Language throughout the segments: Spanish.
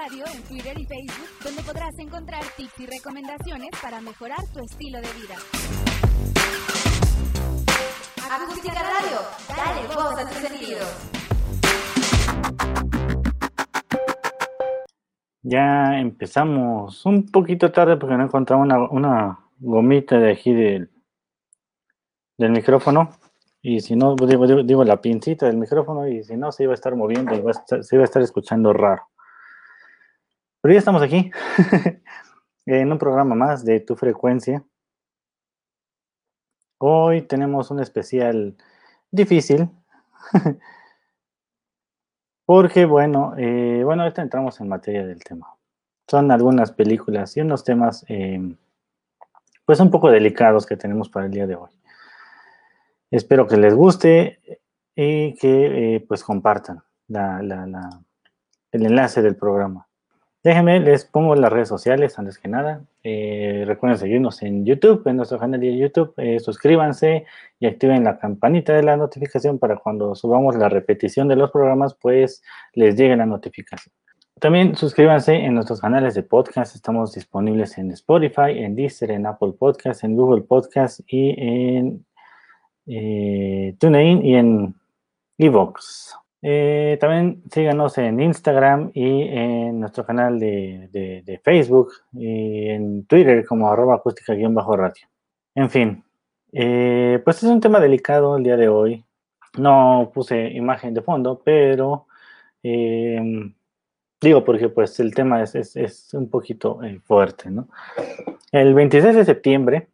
Radio en Twitter y Facebook, donde podrás encontrar tips y recomendaciones para mejorar tu estilo de vida. Acústica Radio, dale voz a tus sentidos. Ya empezamos un poquito tarde porque no encontramos una, una gomita de aquí del, del micrófono. Y si no, digo, digo, digo, la pincita del micrófono y si no, se iba a estar moviendo y se iba a estar escuchando raro. Pero ya estamos aquí en un programa más de tu frecuencia. Hoy tenemos un especial difícil. Porque, bueno, eh, bueno, ahorita entramos en materia del tema. Son algunas películas y unos temas, eh, pues, un poco delicados que tenemos para el día de hoy. Espero que les guste y que, eh, pues, compartan el enlace del programa. Déjenme, les pongo las redes sociales antes que nada. Eh, recuerden seguirnos en YouTube, en nuestro canal de YouTube. Eh, suscríbanse y activen la campanita de la notificación para cuando subamos la repetición de los programas, pues les llegue la notificación. También suscríbanse en nuestros canales de podcast. Estamos disponibles en Spotify, en Deezer, en Apple Podcast, en Google Podcast y en eh, TuneIn y en Evox. Eh, también síganos en Instagram y en nuestro canal de, de, Facebook y en Twitter como arroba acústica-radio. En fin, eh, pues es un tema delicado el día de hoy. No puse imagen de fondo, pero eh, digo porque pues el tema es, es, es un poquito eh, fuerte, ¿no? El 26 de septiembre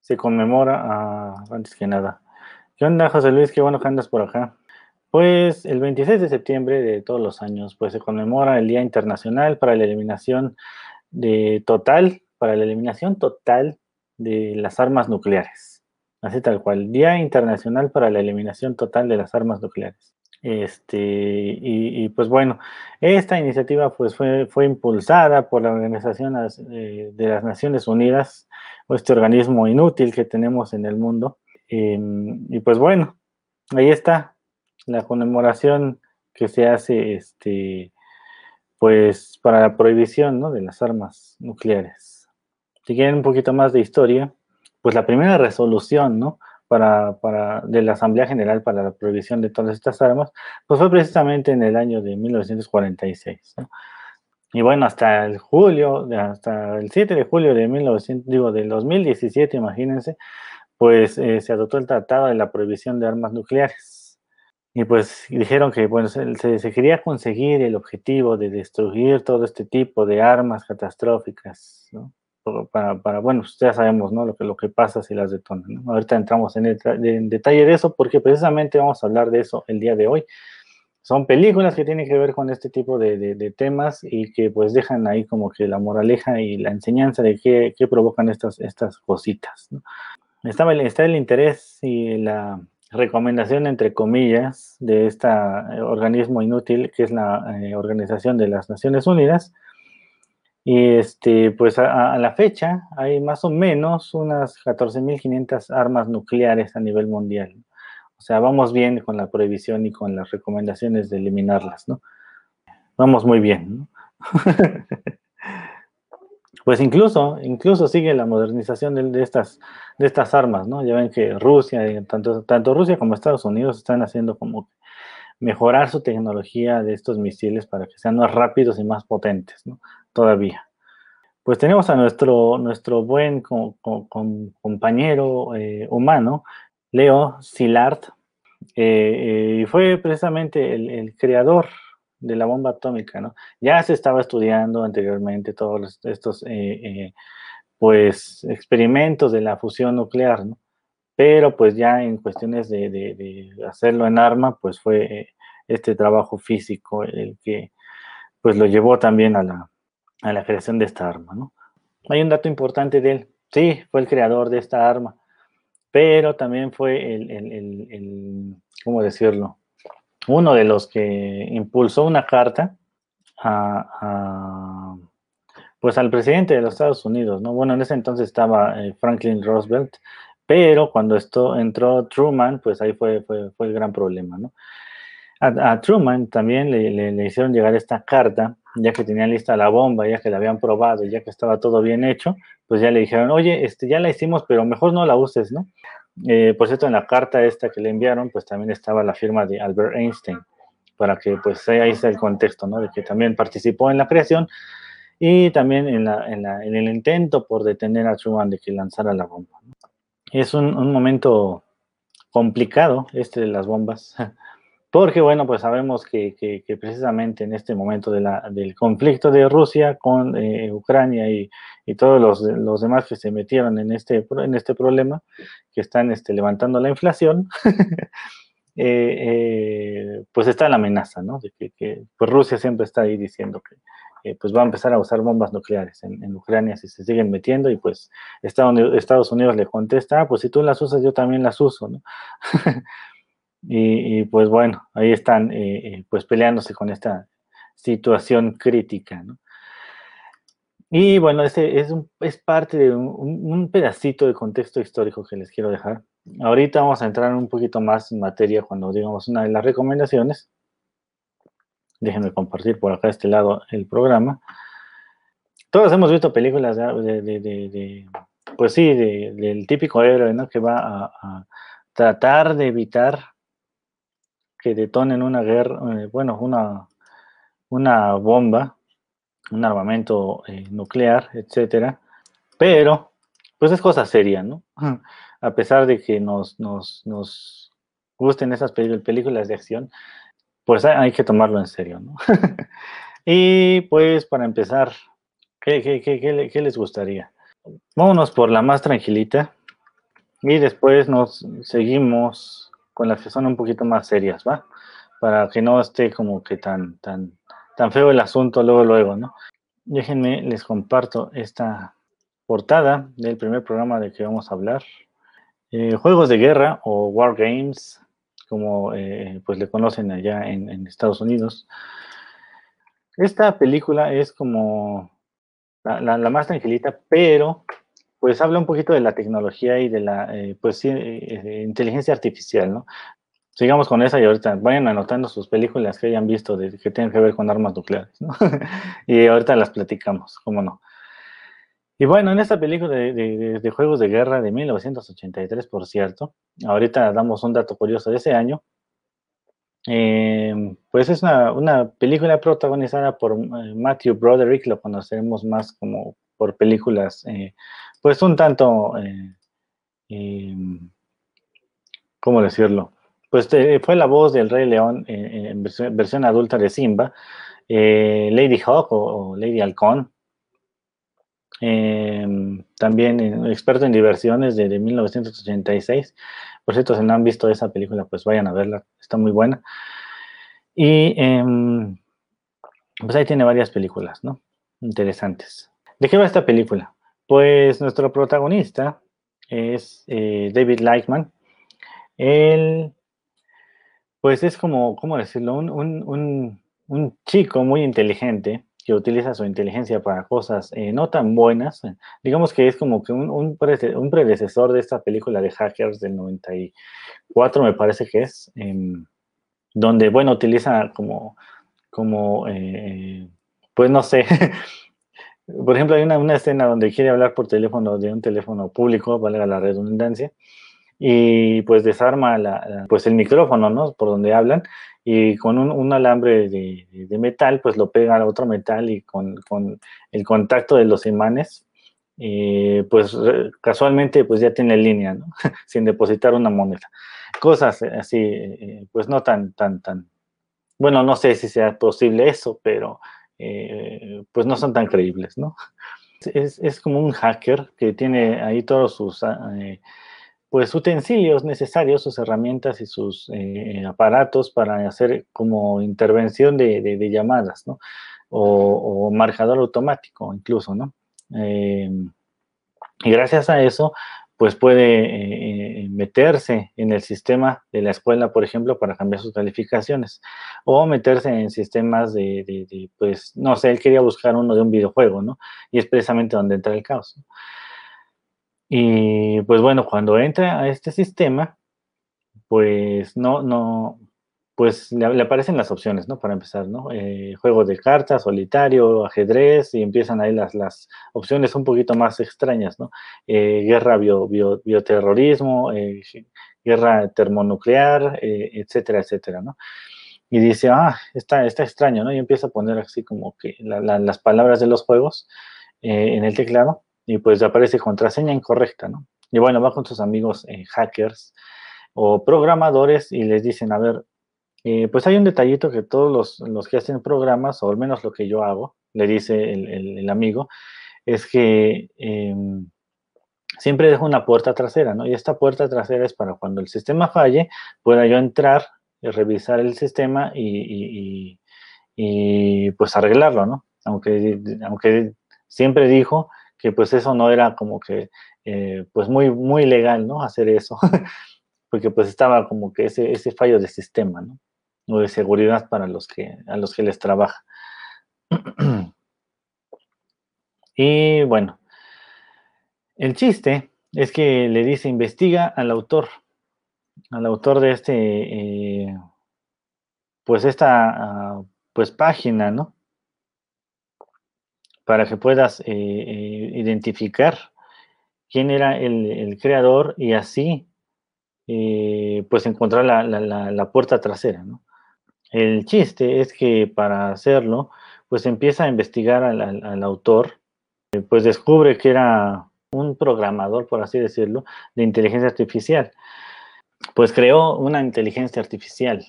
se conmemora, a, antes que nada. ¿Qué onda, José Luis? Qué bueno que andas por acá. Pues el 26 de septiembre de todos los años, pues se conmemora el Día Internacional para la Eliminación de total, para la eliminación total de las armas nucleares. Así tal cual, Día Internacional para la Eliminación Total de las Armas Nucleares. Este, y, pues bueno, esta iniciativa pues fue, fue impulsada por la Organización de las Naciones Unidas, o este organismo inútil que tenemos en el mundo. Eh, y pues bueno, ahí está, la conmemoración que se hace este pues para la prohibición ¿no? de las armas nucleares. Si quieren un poquito más de historia, pues la primera resolución ¿no? para, para, de la Asamblea General para la prohibición de todas estas armas, pues fue precisamente en el año de 1946. ¿no? Y bueno, hasta el julio, hasta el 7 de julio de 1900, digo, del 2017, imagínense, pues eh, se adoptó el Tratado de la Prohibición de Armas Nucleares. Y pues dijeron que bueno, se, se, quería conseguir el objetivo de destruir todo este tipo de armas catastróficas, ¿no? Para, para, bueno, pues ya sabemos, ¿no? Lo que, lo que pasa si las detonan, ¿no? Ahorita entramos en, el, en detalle de eso porque precisamente vamos a hablar de eso el día de hoy. Son películas que tienen que ver con este tipo de, de, de temas y que pues dejan ahí como que la moraleja y la enseñanza de qué, qué provocan estas, estas cositas, ¿no? Estaba, está el interés y la recomendación, entre comillas, de este organismo inútil que es la eh, Organización de las Naciones Unidas. Y este, pues a, a la fecha hay más o menos unas 14.500 armas nucleares a nivel mundial. O sea, vamos bien con la prohibición y con las recomendaciones de eliminarlas, ¿no? Vamos muy bien, ¿no? pues incluso, incluso sigue la modernización de, estas, de estas armas, ¿no? Ya ven que Rusia, eh, tanto, tanto Rusia como Estados Unidos están haciendo como mejorar su tecnología de estos misiles para que sean más rápidos y más potentes, ¿no? Todavía. Pues tenemos a nuestro, nuestro buen co co compañero eh, humano, Leo Szilard, eh, y fue precisamente el creador de la bomba atómica, ¿no? Ya se estaba estudiando anteriormente todos estos, eh, eh, pues, experimentos de la fusión nuclear, ¿no? Pero, pues, ya en cuestiones de, de, hacerlo en arma, pues, fue eh, este trabajo físico el que, pues, lo llevó también a la, a la creación de esta arma, ¿no? Hay un dato importante de él. Sí, fue el creador de esta arma, pero también fue el, el, el ¿cómo decirlo? Uno de los que impulsó una carta a, pues al presidente de los Estados Unidos, ¿no? Bueno, en ese entonces estaba eh, Franklin Roosevelt, pero cuando esto entró Truman, pues ahí fue, fue, fue el gran problema, ¿no? A, Truman también le, hicieron llegar esta carta, ya que tenían lista la bomba, ya que la habían probado, ya que estaba todo bien hecho, pues ya le dijeron, oye, este, ya la hicimos, pero mejor no la uses, ¿no? Eh, por cierto, en la carta esta que le enviaron, pues también estaba la firma de Albert Einstein, para que pues ahí está el contexto, ¿no? De que también participó en la creación y también en, el intento por detener a Truman de que lanzara la bomba. Es un, un momento complicado este de las bombas, porque bueno, pues sabemos que, precisamente en este momento de la, del conflicto de Rusia con eh, Ucrania y, todos los, demás que se metieron en este, en este problema, que están este, levantando la inflación, eh, eh, pues está la amenaza, ¿no? De que, pues Rusia siempre está ahí diciendo que pues va a empezar a usar bombas nucleares en, en, Ucrania si se siguen metiendo y pues Estados Unidos le contesta, ah, pues si tú las usas yo también las uso, ¿no? Y, pues bueno, ahí están eh, eh, pues peleándose con esta situación crítica, ¿no? Y bueno, ese es, es parte de un, pedacito de contexto histórico que les quiero dejar. Ahorita vamos a entrar un poquito más en materia cuando digamos una de las recomendaciones. Déjenme compartir por acá este lado el programa. Todos hemos visto películas de, pues sí, del típico héroe, ¿no? Que va a tratar de evitar que detonen una guerra, eh, bueno, una, una bomba, un armamento eh, nuclear, etcétera. Pero, pues es cosa seria, ¿no? A pesar de que nos, nos, nos gusten esas películas de acción, pues hay, que tomarlo en serio, ¿no? y pues para empezar, ¿qué, qué, qué, ¿qué, les gustaría? Vámonos por la más tranquilita y después nos seguimos con las que son un poquito más serias, ¿va? Para que no esté como que tan, tan, tan feo el asunto luego, luego, ¿no? Déjenme, les comparto esta portada del primer programa de que vamos a hablar. Eh, juegos de guerra o War Games, como eh, pues le conocen allá en, Estados Unidos. Esta película es como la, más tranquilita, pero pues habla un poquito de la tecnología y de la eh, pues, sí, eh, inteligencia artificial, ¿no? Sigamos con esa y ahorita vayan anotando sus películas que hayan visto de, que tengan que ver con armas nucleares, ¿no? y ahorita las platicamos, ¿cómo no? Y bueno, en esta película de, juegos de guerra de 1983, por cierto, ahorita damos un dato curioso de ese año, em, pues es una, una, película protagonizada por eh, Matthew Broderick, lo conoceremos más como por películas pues un tanto, eh, em, ¿cómo decirlo? Pues eh, fue la voz del Rey León eh, en versión, adulta de Simba, Lady Hawk o, Lady Halcón, em, también experto en diversiones de, 1986. Por cierto, si no han visto esa película, pues vayan a verla, está muy buena. Y em, pues ahí tiene varias películas, ¿no? Interesantes. ¿De qué va esta película? Pues nuestro protagonista es eh, David Lightman. Él, pues es como, ¿cómo decirlo? Un, chico muy inteligente que utiliza su inteligencia para cosas eh, no tan buenas. Digamos que es como que un, predecesor de esta película de Hackers del 94, me parece que es, em, donde, bueno, utiliza como, como eh, pues no sé, Por ejemplo, hay una, escena donde quiere hablar por teléfono de un teléfono público, valga la redundancia, y pues desarma la, pues el micrófono, ¿no? Por donde hablan, y con un, alambre de, metal, pues lo pega a otro metal y con, el contacto de los imanes, eh, pues casualmente pues ya tiene línea, ¿no? Sin depositar una moneda. Cosas así, eh, pues no tan, tan, tan, bueno, no sé si sea posible eso, pero eh, pues no son tan creíbles, ¿no? Es, como un hacker que tiene ahí todos sus ah, eh, pues utensilios necesarios, sus herramientas y sus eh, aparatos para hacer como intervención de, llamadas, ¿no? O, marcador automático incluso, ¿no? y gracias a eso, pues puede eh, meterse en el sistema de la escuela, por ejemplo, para cambiar sus calificaciones, o meterse en sistemas de, pues, no sé, él quería buscar uno de un videojuego, ¿no? Y es precisamente donde entra el caos. Y pues bueno, cuando entra a este sistema, pues no, no, pues le, aparecen las opciones, ¿no? Para empezar, ¿no? Eh, juego de cartas, solitario, ajedrez, y empiezan ahí las, las opciones un poquito más extrañas, ¿no? Eh, guerra bio, bioterrorismo, eh, guerra termonuclear, etcétera, etcétera, ¿no? Y dice, ah, está, está extraño, ¿no? Y empieza a poner así como que las palabras de los juegos en el teclado, y pues aparece contraseña incorrecta, ¿no? Y bueno, va con sus amigos hackers o programadores y les dicen, a ver, eh, pues hay un detallito que todos los, que hacen programas, o al menos lo que yo hago, le dice el, amigo, es que em, siempre dejo una puerta trasera, ¿no? Y esta puerta trasera es para cuando el sistema falle, pueda yo entrar, y revisar el sistema y, pues arreglarlo, ¿no? Aunque, aunque siempre dijo que pues eso no era como que eh, pues muy, muy legal, ¿no? Hacer eso, porque pues estaba como que ese, ese fallo de sistema, ¿no? O de seguridad para los que, a los que les trabaja. y bueno, el chiste es que le dice investiga al autor, al autor de este, eh, pues esta, ah, pues página, ¿no? Para que puedas eh, eh, identificar quién era el, creador y así, pues encontrar la, la puerta trasera, ¿no? El chiste es que para hacerlo, pues empieza a investigar al, autor, eh, pues descubre que era un programador, por así decirlo, de inteligencia artificial. Pues creó una inteligencia artificial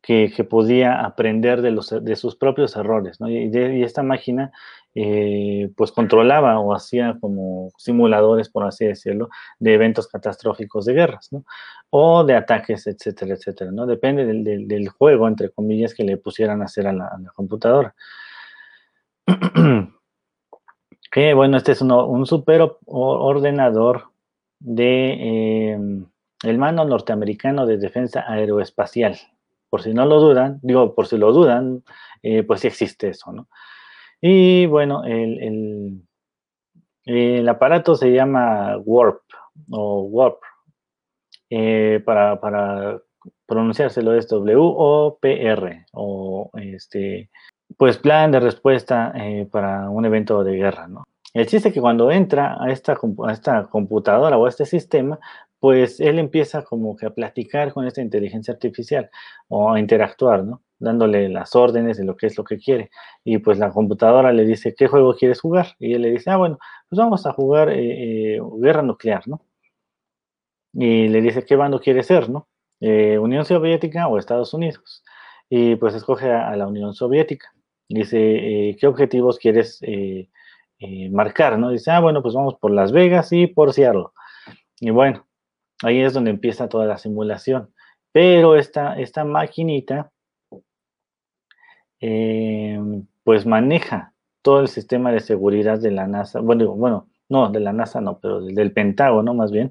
que, podía aprender de, los, de sus propios errores, ¿no? y, y, esta máquina eh, pues controlaba o hacía como simuladores, por así decirlo, de eventos catastróficos de guerras, ¿no? O de ataques, etcétera, etcétera, ¿no? Depende del, juego, entre comillas, que le pusieran a hacer a la, computadora. que bueno, este es un super ordenador de em, el mano norteamericano de defensa aeroespacial. Por si no lo dudan, digo, por si lo dudan, eh, pues sí existe eso, ¿no? Y bueno, el, aparato se llama Warp o Warp. Eh, para, para, pronunciárselo es W-O-P-R o este, pues plan de respuesta eh, para un evento de guerra, ¿no? El chiste es que cuando entra a esta, a esta computadora o a este sistema, pues él empieza como que a platicar con esta inteligencia artificial o a interactuar, ¿no? Dándole las órdenes de lo que es lo que quiere. Y pues la computadora le dice, ¿qué juego quieres jugar? Y él le dice, ah, bueno, pues vamos a jugar eh, eh, guerra nuclear, ¿no? Y le dice, ¿qué bando quiere ser, no? Eh, Unión Soviética o Estados Unidos. Y pues escoge a, la Unión Soviética. Dice, ¿qué objetivos quieres marcar, no? Dice, ah, bueno, pues vamos por Las Vegas y por Seattle. Y bueno, ahí es donde empieza toda la simulación. Pero esta, esta maquinita eh, pues maneja todo el sistema de seguridad de la NASA, bueno, bueno, no, de la NASA no, pero del, Pentágono más bien,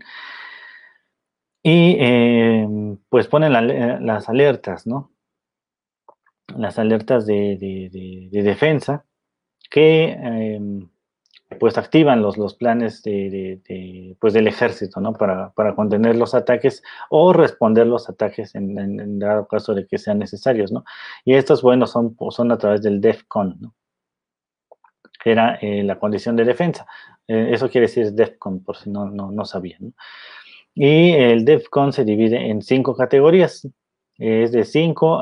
y eh, pues ponen las alertas, ¿no? Las alertas de, defensa que pues activan los, los planes de, pues del ejército, ¿no? Para, contener los ataques o responder los ataques en, dado caso de que sean necesarios, ¿no? Y estos, bueno, son, son a través del DEFCON, ¿no? Era eh, la condición de defensa. Eh, eso quiere decir DEFCON, por si no, no, sabían, Y el DEFCON se divide en cinco categorías. Es de 5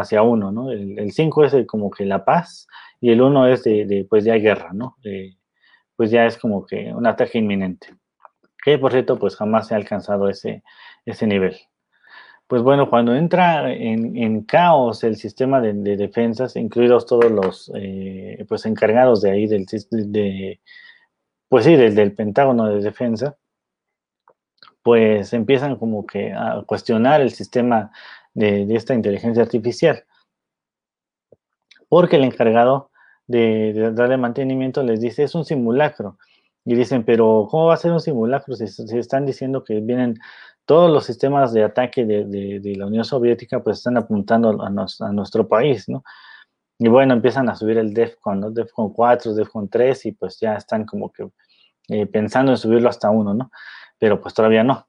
hacia 1, ¿no? El 5 es como que la paz y el 1 es de, pues ya guerra, ¿no? Pues ya es como que un ataque inminente. Que por cierto, pues jamás se ha alcanzado ese, ese nivel. Pues bueno, cuando entra en, caos el sistema de, defensas, incluidos todos los eh, pues encargados de ahí del de, pues sí, desde el Pentágono de Defensa, pues empiezan como que a cuestionar el sistema de esta inteligencia artificial. Porque el encargado de, darle mantenimiento les dice es un simulacro. Y dicen, pero ¿cómo va a ser un simulacro si, están diciendo que vienen todos los sistemas de ataque de, la Unión Soviética, pues están apuntando a, a, nuestro país, ¿no? Y bueno, empiezan a subir el DEFCON, ¿no? DEFCON 4, DEFCON 3 y pues ya están como que eh, pensando en subirlo hasta uno, ¿no? Pero pues todavía no.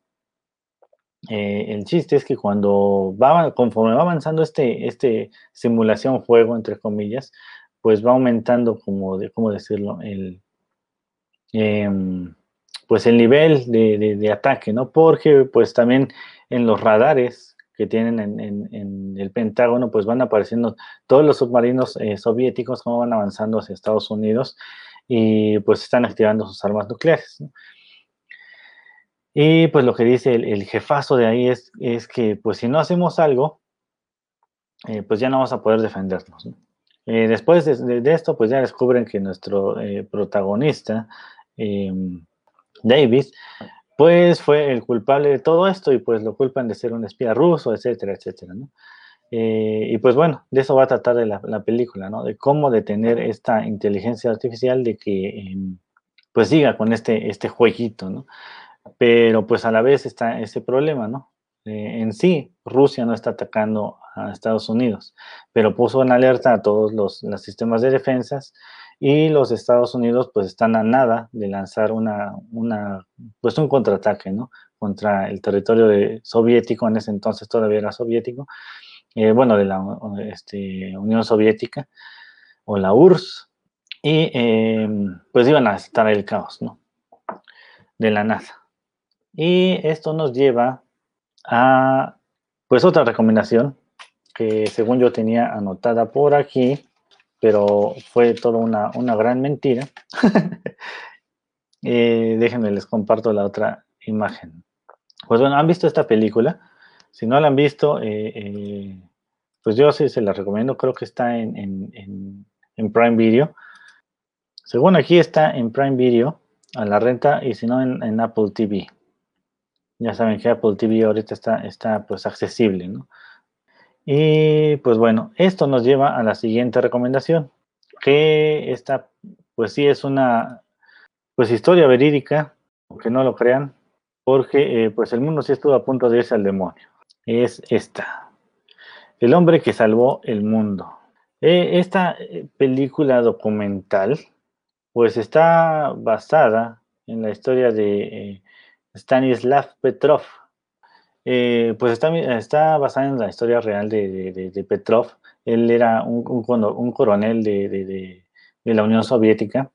el chiste es que cuando va, conforme va avanzando este, este simulación juego, entre comillas, pues va aumentando, como de, ¿cómo decirlo? El, em, pues el nivel de, ataque, ¿no? Porque pues también en los radares que tienen en, el Pentágono, pues van apareciendo todos los submarinos eh, soviéticos, como van avanzando hacia Estados Unidos y pues están activando sus armas nucleares. Y pues lo que dice el, jefazo de ahí es, es, que pues si no hacemos algo, eh, pues ya no vamos a poder defendernos. Eh, después de, esto, pues ya descubren que nuestro protagonista, em, Davis, pues fue el culpable de todo esto y pues lo culpan de ser un espía ruso, etcétera, etcétera, ¿no? Eh, y pues bueno, de eso va a tratar de la, película, ¿no? De cómo detener esta inteligencia artificial de que em, pues siga con este, este jueguito, ¿no? Pero pues a la vez está ese problema, ¿no? Eh, en sí, Rusia no está atacando a Estados Unidos, pero puso en alerta a todos los, sistemas de defensas y los Estados Unidos pues están a nada de lanzar una, una pues un contraataque, ¿no? Contra el territorio soviético, en ese entonces todavía era soviético, eh, bueno, de la este, Unión Soviética o la URSS, y eh, pues iban a estar el caos, ¿no? De la nada. Y esto nos lleva a, pues otra recomendación que según yo tenía anotada por aquí, pero fue toda una, una gran mentira. eh, déjenme, les comparto la otra imagen. Pues bueno, ¿han visto esta película? Si no la han visto, eh, eh, pues yo sí se la recomiendo. Creo que está en, en, en, Prime Video. Según aquí está en Prime Video a la renta y si no en, Apple TV. Ya saben que Apple TV ahorita está, está pues accesible, ¿no? Y pues bueno, esto nos lleva a la siguiente recomendación, que esta pues sí es una pues historia verídica, aunque no lo crean, porque eh, pues el mundo sí estuvo a punto de irse al demonio. Es esta, El hombre que salvó el mundo. Eh, esta eh, película documental pues está basada en la historia de Stanislav Petrov, eh, pues está, está, basada en la historia real de, Petrov. Él era un, coronel de, la Unión Soviética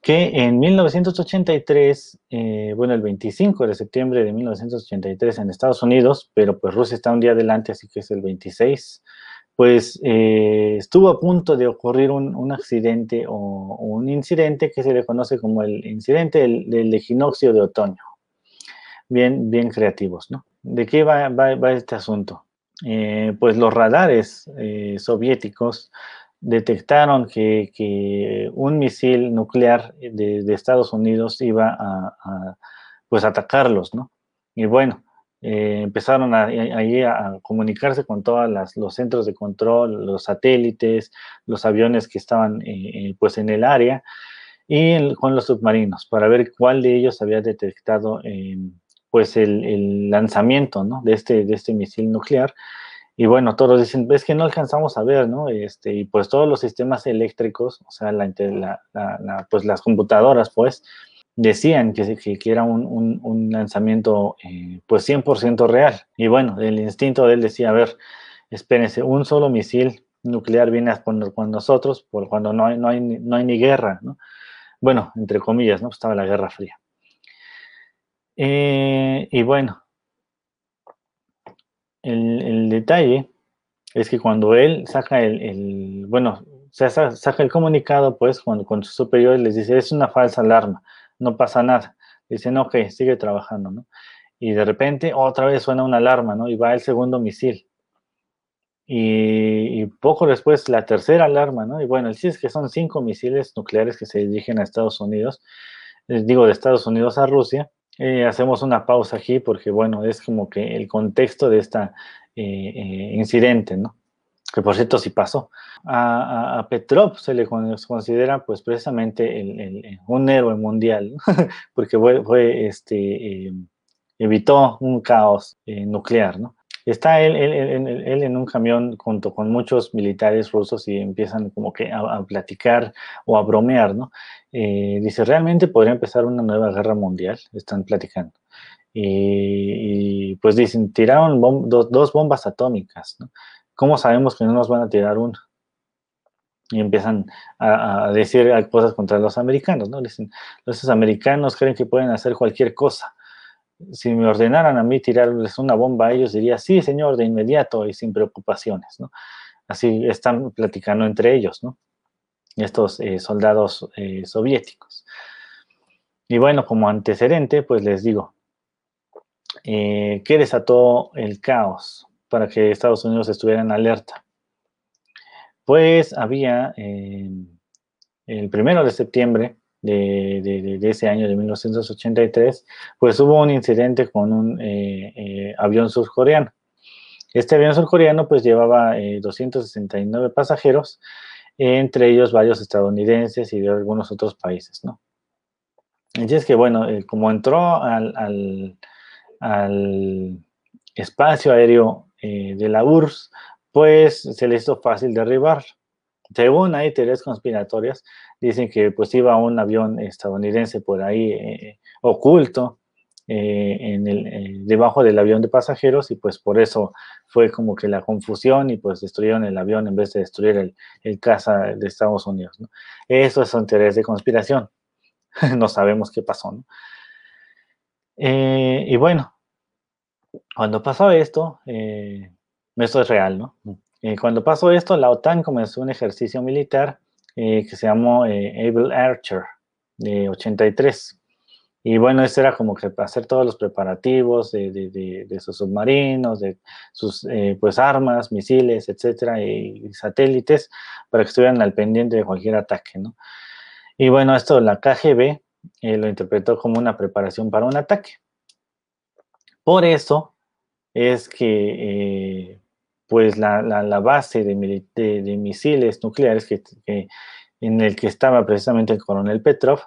que en 1983, eh, bueno, el 25 de septiembre de 1983 en Estados Unidos, pero pues Rusia está un día adelante, así que es el 26, pues eh, estuvo a punto de ocurrir un, accidente o, un incidente que se le conoce como el incidente del equinoccio de otoño bien, bien creativos, ¿no? ¿De qué va, este asunto? Eh, pues los radares eh, soviéticos detectaron que, un misil nuclear de, Estados Unidos iba a, pues atacarlos, ¿no? Y bueno, eh, empezaron ahí a, comunicarse con todos los centros de control, los satélites, los aviones que estaban pues en el área y con los submarinos para ver cuál de ellos había detectado pues el, lanzamiento ¿no? de, este, de este misil nuclear. Y bueno, todos dicen, es que no alcanzamos a ver, ¿no? Este, y pues todos los sistemas eléctricos, o sea, la, la, pues las computadoras, pues, decían que, que, era un, un, lanzamiento, eh, pues, 100% real. Y bueno, el instinto de él decía, a ver, espérense, un solo misil nuclear viene con, con nosotros por cuando no hay, no hay, no hay ni guerra, ¿no? Bueno, entre comillas, ¿no? Estaba la Guerra Fría. Eh, y bueno, el, detalle es que cuando él saca el, bueno, saca el comunicado, pues, cuando con sus superiores les dice, es una falsa alarma, no pasa nada. Dicen, ok, sigue trabajando, ¿no? Y de repente otra vez suena una alarma, ¿no? Y va el segundo misil. Y, poco después la tercera alarma, ¿no? Y bueno, el sí es que son cinco misiles nucleares que se dirigen a Estados Unidos, les digo de Estados Unidos a Rusia, eh, hacemos una pausa aquí porque, bueno, es como que el contexto de este incidente, ¿no? Que por cierto sí pasó. A, Petrov se le considera, pues, precisamente un héroe mundial, porque fue, este, evitó un caos nuclear, ¿no? Está él, él, en un camión junto con muchos militares rusos y empiezan como que a, platicar o a bromear, ¿no? Eh, dice, realmente podría empezar una nueva guerra mundial, están platicando. Y, pues dicen, tiraron dos bombas atómicas, ¿no? ¿Cómo sabemos que no nos van a tirar una? Y empiezan a, decir cosas contra los americanos, ¿no? Dicen, los americanos creen que pueden hacer cualquier cosa. Si me ordenaran a mí tirarles una bomba a ellos, diría, sí, señor, de inmediato y sin preocupaciones. Así están platicando entre ellos, ¿no? Estos eh, soldados eh, soviéticos. Y bueno, como antecedente, pues les digo, eh, ¿qué desató el caos para que Estados Unidos estuviera en alerta? Pues había el primero de septiembre de, ese año de 1983, pues hubo un incidente con un avión surcoreano. Este avión surcoreano pues llevaba 269 pasajeros, entre ellos varios estadounidenses y de algunos otros países, ¿no? Y es que, bueno, eh, como entró al, espacio aéreo eh, de la URSS, pues se le hizo fácil derribar. Según hay teorías conspiratorias, dicen que pues iba un avión estadounidense por ahí eh, oculto en el, debajo del avión de pasajeros y pues por eso fue como que la confusión y pues destruyeron el avión en vez de destruir el, el caza de Estados Unidos. ¿no? Eso son teorías de conspiración. no sabemos qué pasó, ¿no? Eh, y bueno, cuando pasó esto, eh, esto es real, ¿no? Eh, cuando pasó esto, la OTAN comenzó un ejercicio militar que se llamó Able Archer de 83. Y bueno, eso era como que hacer todos los preparativos de, de, sus submarinos, de sus pues armas, misiles, etcétera, y, satélites, para que estuvieran al pendiente de cualquier ataque, ¿no? Y bueno, esto la KGB eh, lo interpretó como una preparación para un ataque. Por eso es que eh, pues la, base de, misiles nucleares que, en el que estaba precisamente el coronel Petrov,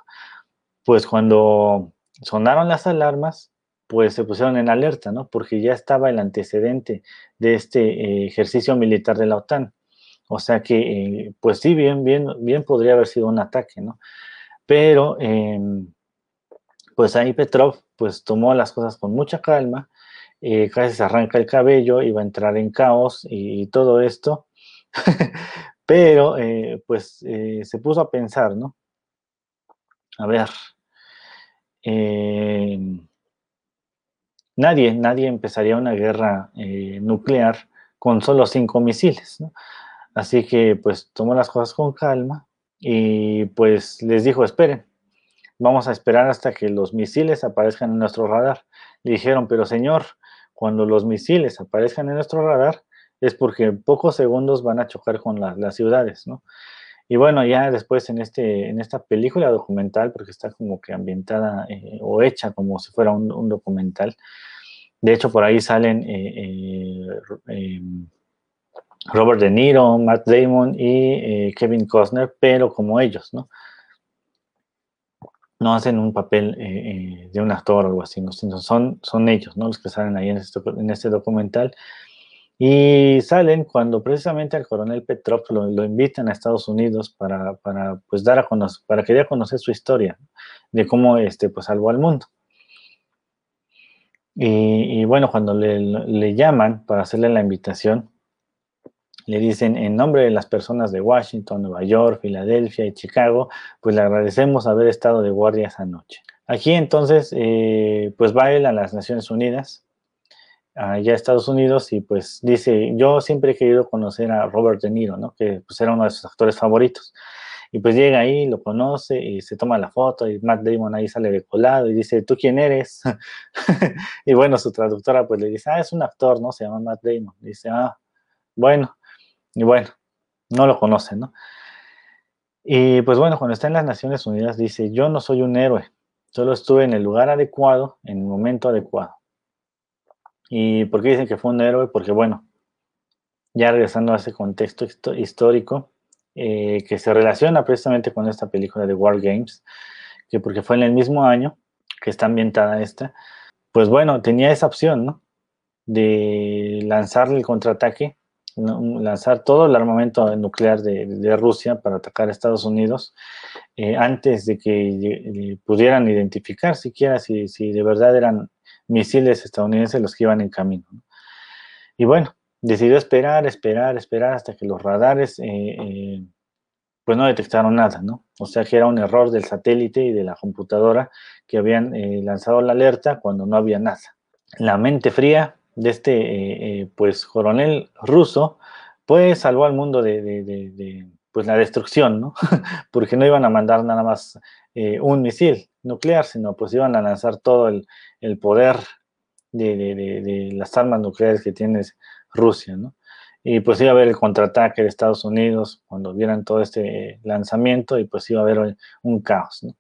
pues cuando sonaron las alarmas, pues se pusieron en alerta, ¿no? Porque ya estaba el antecedente de este eh, ejercicio militar de la OTAN. O sea que, eh, pues sí, bien, bien, bien podría haber sido un ataque, ¿no? Pero, em, pues ahí Petrov, pues tomó las cosas con mucha calma, eh, casi se arranca el cabello, iba a entrar en caos y, todo esto, pero, eh, pues se puso a pensar, ¿no? A ver, nadie, nadie empezaría una guerra nuclear con solo cinco misiles, ¿no? Así que pues tomó las cosas con calma y pues les dijo, esperen, vamos a esperar hasta que los misiles aparezcan en nuestro radar. Le dijeron, pero señor, cuando los misiles aparezcan en nuestro radar es porque en pocos segundos van a chocar con las ciudades, ¿no? Y bueno, ya después en, este, en esta película documental, porque está como que ambientada eh, o hecha como si fuera un, documental, de hecho por ahí salen eh, eh, em, Robert De Niro, Matt Damon y Kevin Costner, pero como ellos, ¿no? No hacen un papel eh, eh, de un actor o algo así, ¿no? son, son ellos, ¿no? Los que salen ahí en este, en este documental. Y salen cuando precisamente al coronel Petrov lo, invitan a Estados Unidos para, para, pues dar a conocer, para que dé a conocer su historia, de cómo este, pues salvó al mundo. Y, bueno, cuando le, le, llaman para hacerle la invitación, le dicen en nombre de las personas de Washington, Nueva York, Filadelfia y Chicago, pues le agradecemos haber estado de guardia esa noche. Aquí entonces, eh, pues va él a las Naciones Unidas, allá a Estados Unidos, y pues dice, yo siempre he querido conocer a Robert De Niro, ¿no? Que pues era uno de sus actores favoritos. Y pues llega ahí, lo conoce y se toma la foto y Matt Damon ahí sale de colado y dice, ¿tú quién eres? y bueno, su traductora pues le dice, ah, es un actor, ¿no? Se llama Matt Damon. dice, ah, bueno. Y bueno, no lo conocen, ¿no? Y pues bueno, cuando está en las Naciones Unidas dice, yo no soy un héroe, solo estuve en el lugar adecuado, en el momento adecuado. ¿Y por qué dicen que fue un héroe? Porque bueno, ya regresando a ese contexto histórico, eh, que se relaciona precisamente con esta película de War Games, que porque fue en el mismo año que está ambientada esta, pues bueno, tenía esa opción, ¿no? De lanzarle el contraataque lanzar todo el armamento nuclear de, Rusia para atacar a Estados Unidos eh, antes de que pudieran identificar siquiera si, si, de verdad eran misiles estadounidenses los que iban en camino. Y bueno, decidió esperar, esperar, esperar hasta que los radares pues no detectaron nada, ¿no? O sea que era un error del satélite y de la computadora que habían lanzado la alerta cuando no había nada. La mente fría de este, pues, coronel ruso, pues salvó al mundo de, pues, la destrucción, ¿no? Porque no iban a mandar nada más eh, un misil nuclear, sino pues iban a lanzar todo el, poder de, las armas nucleares que tiene Rusia, ¿no? Y pues iba a haber el contraataque de Estados Unidos cuando vieran todo este lanzamiento y pues iba a haber un caos, ¿no?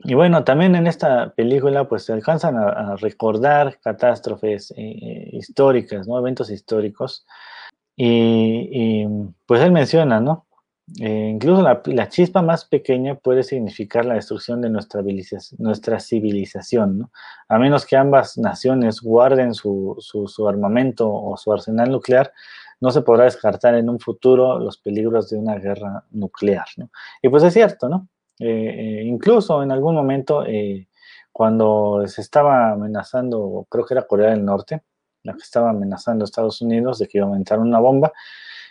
Y bueno, también en esta película pues se alcanzan a, recordar catástrofes eh, históricas, ¿no? Eventos históricos y, pues él menciona, ¿no? Eh, incluso la, chispa más pequeña puede significar la destrucción de nuestra, nuestra civilización. A menos que ambas naciones guarden su, su, armamento o su arsenal nuclear, no se podrá descartar en un futuro los peligros de una guerra nuclear, ¿no? Y pues es cierto, ¿no? Eh, eh, incluso en algún momento, cuando se estaba amenazando, creo que era Corea del Norte, la que estaba amenazando a Estados Unidos de que iba a aumentar una bomba,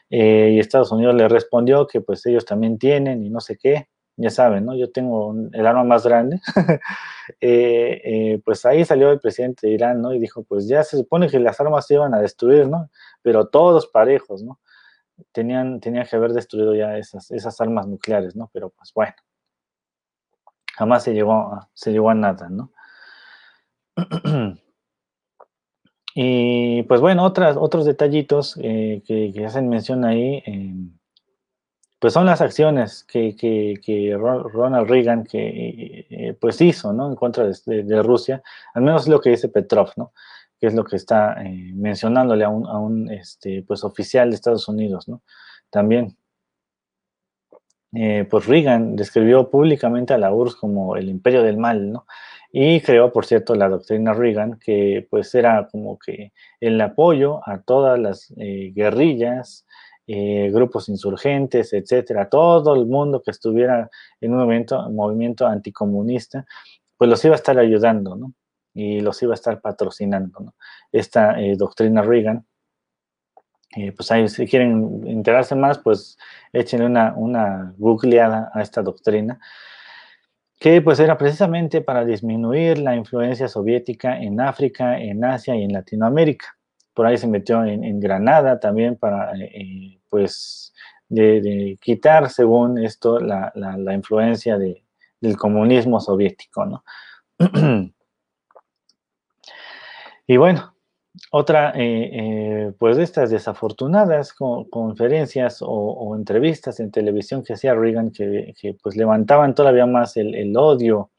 eh, y Estados Unidos le respondió que pues ellos también tienen y no sé qué, ya saben, ¿no? Yo tengo el arma más grande. Eh, eh, pues ahí salió el presidente de Irán, ¿no? Y dijo, pues ya se supone que las armas se iban a destruir, ¿no? Pero todos parejos, ¿no? Tenían, tenían que haber destruido ya esas, esas armas nucleares, ¿no? Pero pues bueno, jamás se llegó a, se llegó a nada, ¿no? Y pues bueno, otras, otros detallitos eh, que, hacen mención ahí, eh, pues son las acciones que, Ronald Reagan que, eh, pues hizo ¿no? en contra de, Rusia, al menos lo que dice Petrov, ¿no? que es lo que está mencionándole a un, a un este, pues oficial de Estados Unidos, ¿no? también. Pues Reagan describió públicamente a la URSS como el imperio del mal, ¿no? y creó, por cierto, la doctrina Reagan, que pues era como que el apoyo a todas las eh, guerrillas, eh, grupos insurgentes, etcétera, todo el mundo que estuviera en un movimiento, movimiento anticomunista, pues los iba a estar ayudando, ¿no? Y los iba a estar patrocinando, ¿no? Esta eh, doctrina Reagan, pues ahí si quieren enterarse más, pues échenle una, una googleada a esta doctrina que pues era precisamente para disminuir la influencia soviética en África, en Asia y en Latinoamérica. Por ahí se metió en, Granada también para eh, eh, pues quitar, según esto, la, influencia del comunismo soviético, ¿no? y bueno, otra, eh, eh, pues de estas desafortunadas conferencias o, entrevistas en televisión que hacía Reagan, que, pues levantaban todavía más el, odio,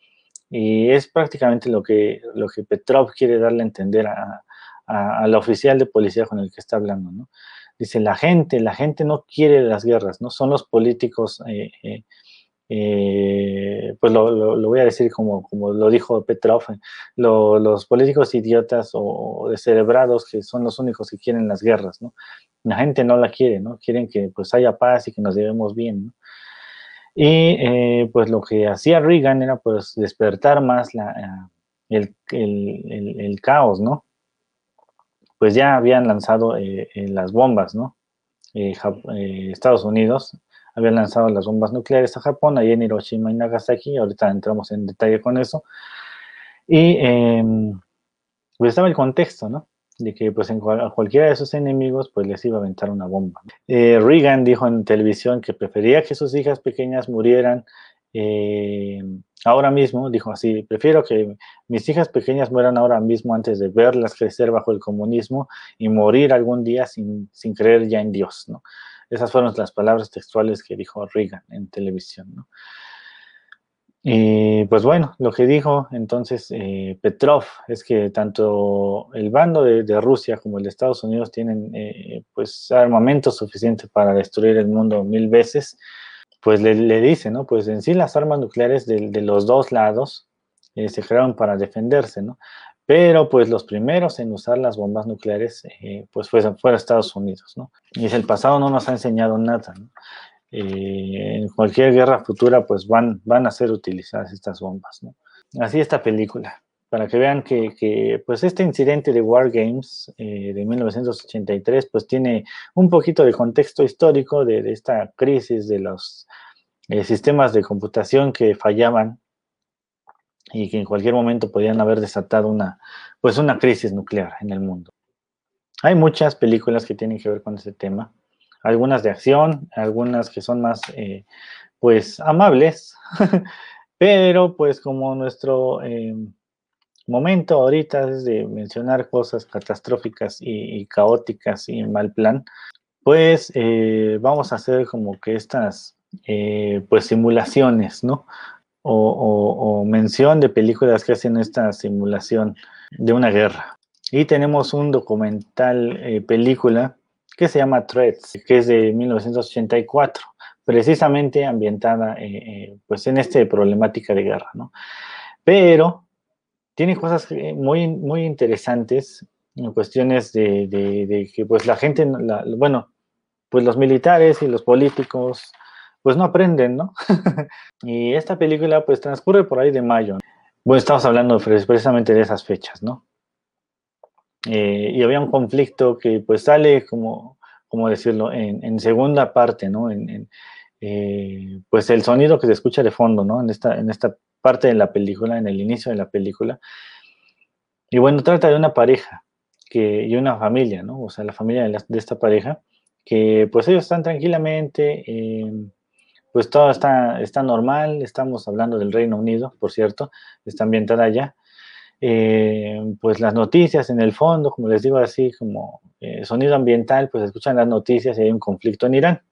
y es prácticamente lo que, lo que Petrov quiere darle a entender a, al oficial de policía con el que está hablando, ¿no? Dice, la gente, la gente no quiere las guerras, ¿no? Son los políticos eh, eh, pues lo, voy a decir como, lo dijo Petrov, eh, los políticos idiotas o descerebrados que son los únicos que quieren las guerras, ¿no? La gente no la quiere, ¿no? Quieren que pues haya paz y que nos llevemos bien. Y eh, pues lo que hacía Reagan era pues despertar más el, el, caos, ¿no? Pues ya habían lanzado las bombas, ¿no? Estados Unidos había lanzado las bombas nucleares a Japón, ahí en Hiroshima y Nagasaki, ahorita entramos en detalle con eso. Y pues estaba el contexto, ¿no? De que pues en a cualquiera de sus enemigos pues les iba a aventar una bomba. Eh, Reagan dijo en televisión que prefería que sus hijas pequeñas murieran eh, ahora mismo, dijo así, prefiero que mis hijas pequeñas mueran ahora mismo antes de verlas crecer bajo el comunismo y morir algún día sin, sin creer ya en Dios, ¿no? Esas fueron las palabras textuales que dijo Reagan en televisión. ¿no? Y pues bueno, lo que dijo entonces eh, Petrov es que tanto el bando de, Rusia como el de Estados Unidos tienen eh, pues armamento suficiente para destruir el mundo mil veces. Pues le, dice, ¿no? Pues en sí las armas nucleares de, los dos lados eh, se crearon para defenderse, ¿no? Pero pues los primeros en usar las bombas nucleares eh, pues fueron, Estados Unidos, ¿no? Y el pasado no nos ha enseñado nada, ¿no? Eh, en cualquier guerra futura pues van, van a ser utilizadas estas bombas, ¿no? Así esta película. para que vean que, pues este incidente de War Games eh, de 1983 pues tiene un poquito de contexto histórico de, esta crisis de los eh, sistemas de computación que fallaban y que en cualquier momento podían haber desatado una pues una crisis nuclear en el mundo. Hay muchas películas que tienen que ver con ese tema, algunas de acción, algunas que son más eh, pues amables, pero pues como nuestro momento ahorita es de mencionar cosas catastróficas y, caóticas y mal plan, pues eh, vamos a hacer como que estas eh, pues simulaciones, ¿no? O, mención de películas que hacen esta simulación de una guerra. Y tenemos un documental eh, película que se llama Threats, que es de 1984, precisamente ambientada pues en esta problemática de guerra, ¿no? Pero tiene cosas muy, muy interesantes en cuestiones de, que pues la gente, bueno, pues los militares y los políticos pues no aprenden, ¿no? y esta película pues transcurre por ahí de mayo. Bueno, estamos hablando precisamente de esas fechas, ¿no? Eh, y había un conflicto que pues sale como, como decirlo, en, segunda parte, ¿no? En, eh, pues el sonido que se escucha de fondo, ¿no? En esta, en esta parte de la película, en el inicio de la película. Y bueno, trata de una pareja que, y una familia, ¿no? O sea, la familia de, esta pareja, que pues ellos están tranquilamente, em, pues todo está, está normal, estamos hablando del Reino Unido, por cierto, está ambientada allá. Em, pues las noticias en el fondo, como les digo así, como eh, sonido ambiental, pues escuchan las noticias y hay un conflicto en Irán.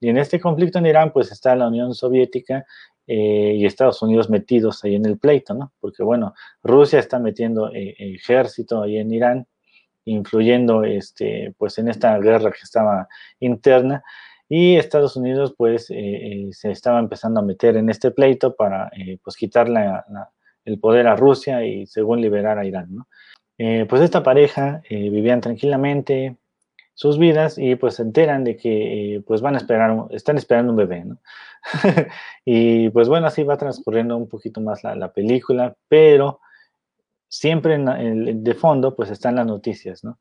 Y en este conflicto en Irán, pues está la Unión Soviética eh, y Estados Unidos metidos ahí en el pleito, ¿no? Porque, bueno, Rusia está metiendo eh, ejército ahí en Irán, influyendo, este, pues, en esta guerra que estaba interna, y Estados Unidos, pues, eh, se estaba empezando a meter en este pleito para, pues, quitar el poder a Rusia y, según, liberar a Irán, ¿no? pues esta pareja vivían tranquilamente, sus vidas y pues se enteran de que eh, pues van a esperar, están esperando un bebé, ¿no? y pues bueno, así va transcurriendo un poquito más la, película, pero siempre en, de fondo pues están las noticias, ¿no?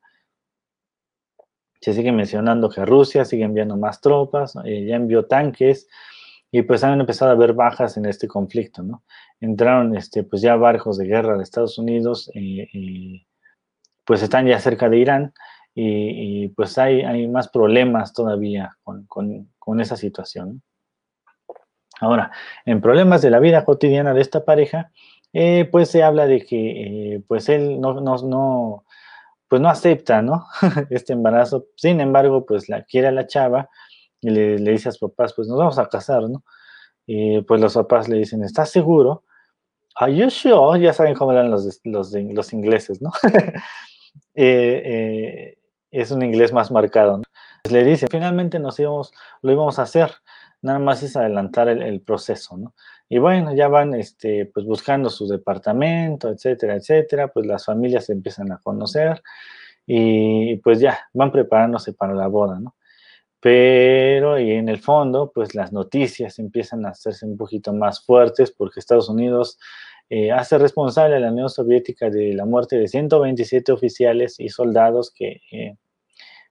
Se sigue mencionando que Rusia sigue enviando más tropas, eh, ya envió tanques y pues han empezado a haber bajas en este conflicto, ¿no? Entraron este, pues ya barcos de guerra de Estados Unidos eh, y pues están ya cerca de Irán y, pues hay, hay, más problemas todavía con, esa situación. Ahora, en problemas de la vida cotidiana de esta pareja, eh, pues se habla de que eh, pues él no, no, pues no acepta, ¿no? este embarazo. Sin embargo, pues la quiere a la chava y le, dice a sus papás, pues nos vamos a casar, ¿no? Y pues los papás le dicen, ¿estás seguro? Are you sure? Ya saben cómo eran los, los, ingleses, ¿no? eh, es un inglés más marcado. Pues le dice, finalmente nos íbamos, lo íbamos a hacer, nada más es adelantar el, proceso, ¿no? Y bueno, ya van este, pues buscando su departamento, etcétera, etcétera, pues las familias se empiezan a conocer y pues ya van preparándose para la boda, ¿no? Pero y en el fondo, pues las noticias empiezan a hacerse un poquito más fuertes porque Estados Unidos eh, hace responsable a la Unión Soviética de la muerte de 127 oficiales y soldados que eh,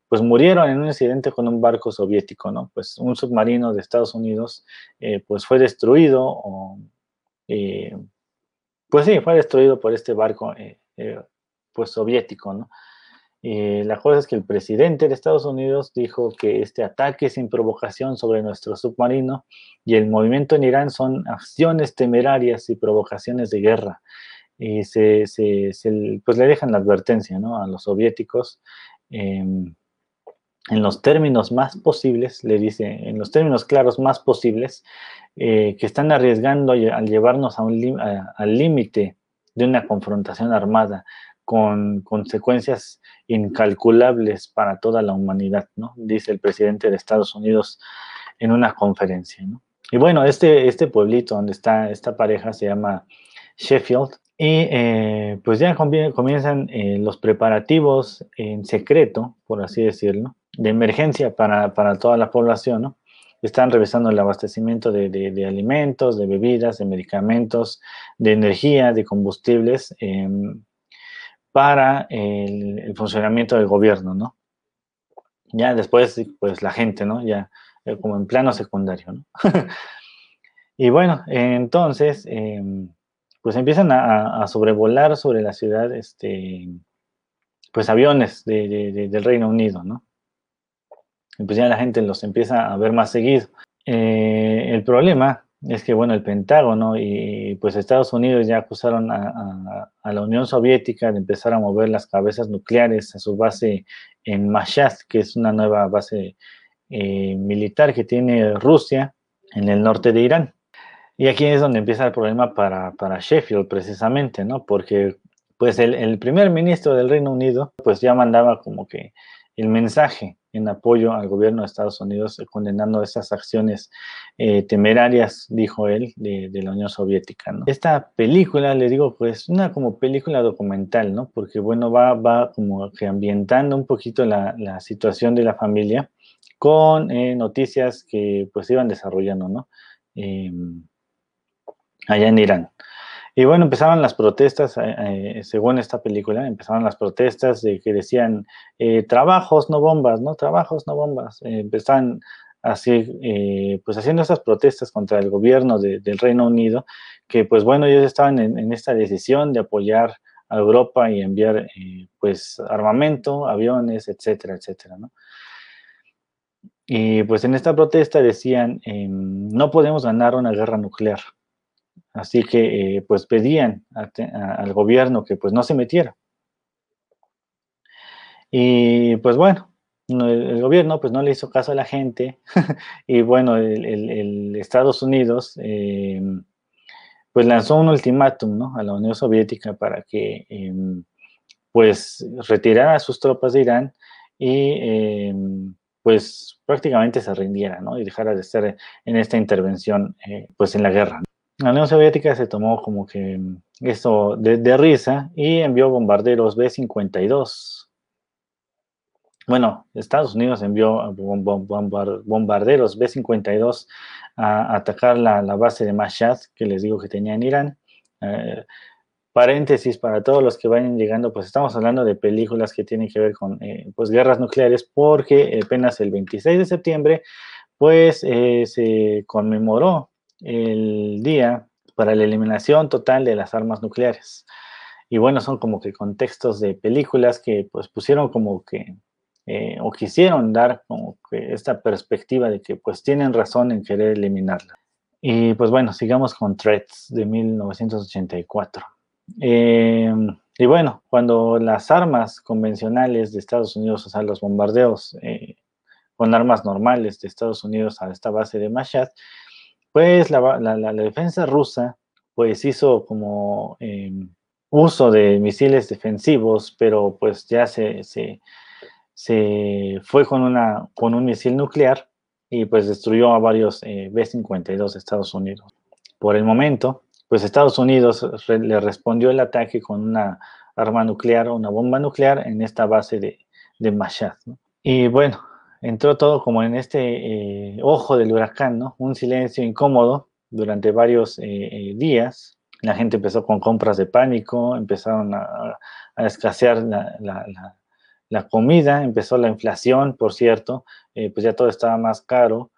pues murieron en un incidente con un barco soviético, ¿no? Pues un submarino de Estados Unidos eh, pues fue destruido o, pues sí, fue destruido por este barco pues soviético, ¿no? Eh, la cosa es que el presidente de Estados Unidos dijo que este ataque sin provocación sobre nuestro submarino y el movimiento en Irán son acciones temerarias y provocaciones de guerra. Y se, pues le dejan la advertencia ¿no? a los soviéticos em, en los términos más posibles, le dice, en los términos claros más posibles, eh, que están arriesgando al llevarnos a un, al límite de una confrontación armada con consecuencias incalculables para toda la humanidad, ¿no? Dice el presidente de Estados Unidos en una conferencia. Y bueno, este, este pueblito donde está esta pareja se llama Sheffield y eh, pues ya comienzan eh, los preparativos en secreto, por así decirlo, de emergencia para, para toda la población, ¿no? están revisando el abastecimiento de, alimentos, de bebidas, de medicamentos, de energía, de combustibles em, para el, funcionamiento del gobierno, ¿no? Ya después, pues la gente, ¿no? Ya eh, como en plano secundario, ¿no? y bueno, entonces, em, pues empiezan a, sobrevolar sobre la ciudad, este, pues aviones del Reino Unido, ¿no? Pues ya la gente los empieza a ver más seguido. Eh, el problema es que, bueno, el Pentágono y pues Estados Unidos ya acusaron a, la Unión Soviética de empezar a mover las cabezas nucleares a su base en Mashhad, que es una nueva base eh, militar que tiene Rusia en el norte de Irán. Y aquí es donde empieza el problema para, para Sheffield, precisamente, ¿no? Porque pues el, primer ministro del Reino Unido pues ya mandaba como que el mensaje en apoyo al gobierno de Estados Unidos condenando esas acciones eh, temerarias, dijo él, de, la Unión Soviética. Esta película, le digo, pues una como película documental, ¿no? Porque bueno, va, va como que ambientando un poquito la, la situación de la familia con eh, noticias que pues iban desarrollando, ¿no? Em, allá en Irán. Y bueno, empezaban las protestas, eh, eh, según esta película, empezaban las protestas de que decían trabajos, no bombas, ¿no? Trabajos, no bombas. empezaban así, pues haciendo esas protestas contra el gobierno del Reino Unido, que pues bueno, ellos estaban en, en esta decisión de apoyar a Europa y enviar pues armamento, aviones, etcétera, etcétera, ¿no? Y pues en esta protesta decían, em, no podemos ganar una guerra nuclear. Así que eh, pues pedían al gobierno que pues no se metiera. Y pues bueno, el, gobierno pues no le hizo caso a la gente y bueno, el, Estados Unidos em, pues lanzó un ultimátum ¿no? a la Unión Soviética para que em, pues retirara sus tropas de Irán y pues prácticamente se rindiera, ¿no? Y dejara de estar en esta intervención, eh, pues en la guerra. La Unión Soviética se tomó como que esto de, risa y envió bombarderos B-52. Bueno, Estados Unidos envió bombarderos B-52 a atacar la, base de Mashhad, que les digo que tenía en Irán. Eh, paréntesis para todos los que vayan llegando, pues estamos hablando de películas que tienen que ver con eh, pues guerras nucleares porque apenas el 26 de septiembre pues eh, se conmemoró el día para la eliminación total de las armas nucleares. Y bueno, son como que contextos de películas que pues pusieron como que eh, o quisieron dar como que esta perspectiva de que pues tienen razón en querer eliminarla. Y pues bueno, sigamos con Threats de 1984. Eh, y bueno, cuando las armas convencionales de Estados Unidos, o sea, los bombardeos eh, con armas normales de Estados Unidos a esta base de Mashhad, pues la, defensa rusa pues hizo como eh, uso de misiles defensivos, pero pues ya se, se, se, fue con, una, con un misil nuclear y pues destruyó a varios B-52 de Estados Unidos. Por el momento, pues Estados Unidos le respondió el ataque con una arma nuclear, una bomba nuclear en esta base de, de Mashhad. Y bueno, entró todo como en este eh, ojo del huracán, ¿no? Un silencio incómodo durante varios eh, eh, días. La gente empezó con compras de pánico, empezaron a, escasear la, comida, empezó la inflación, por cierto, pues ya todo estaba más caro.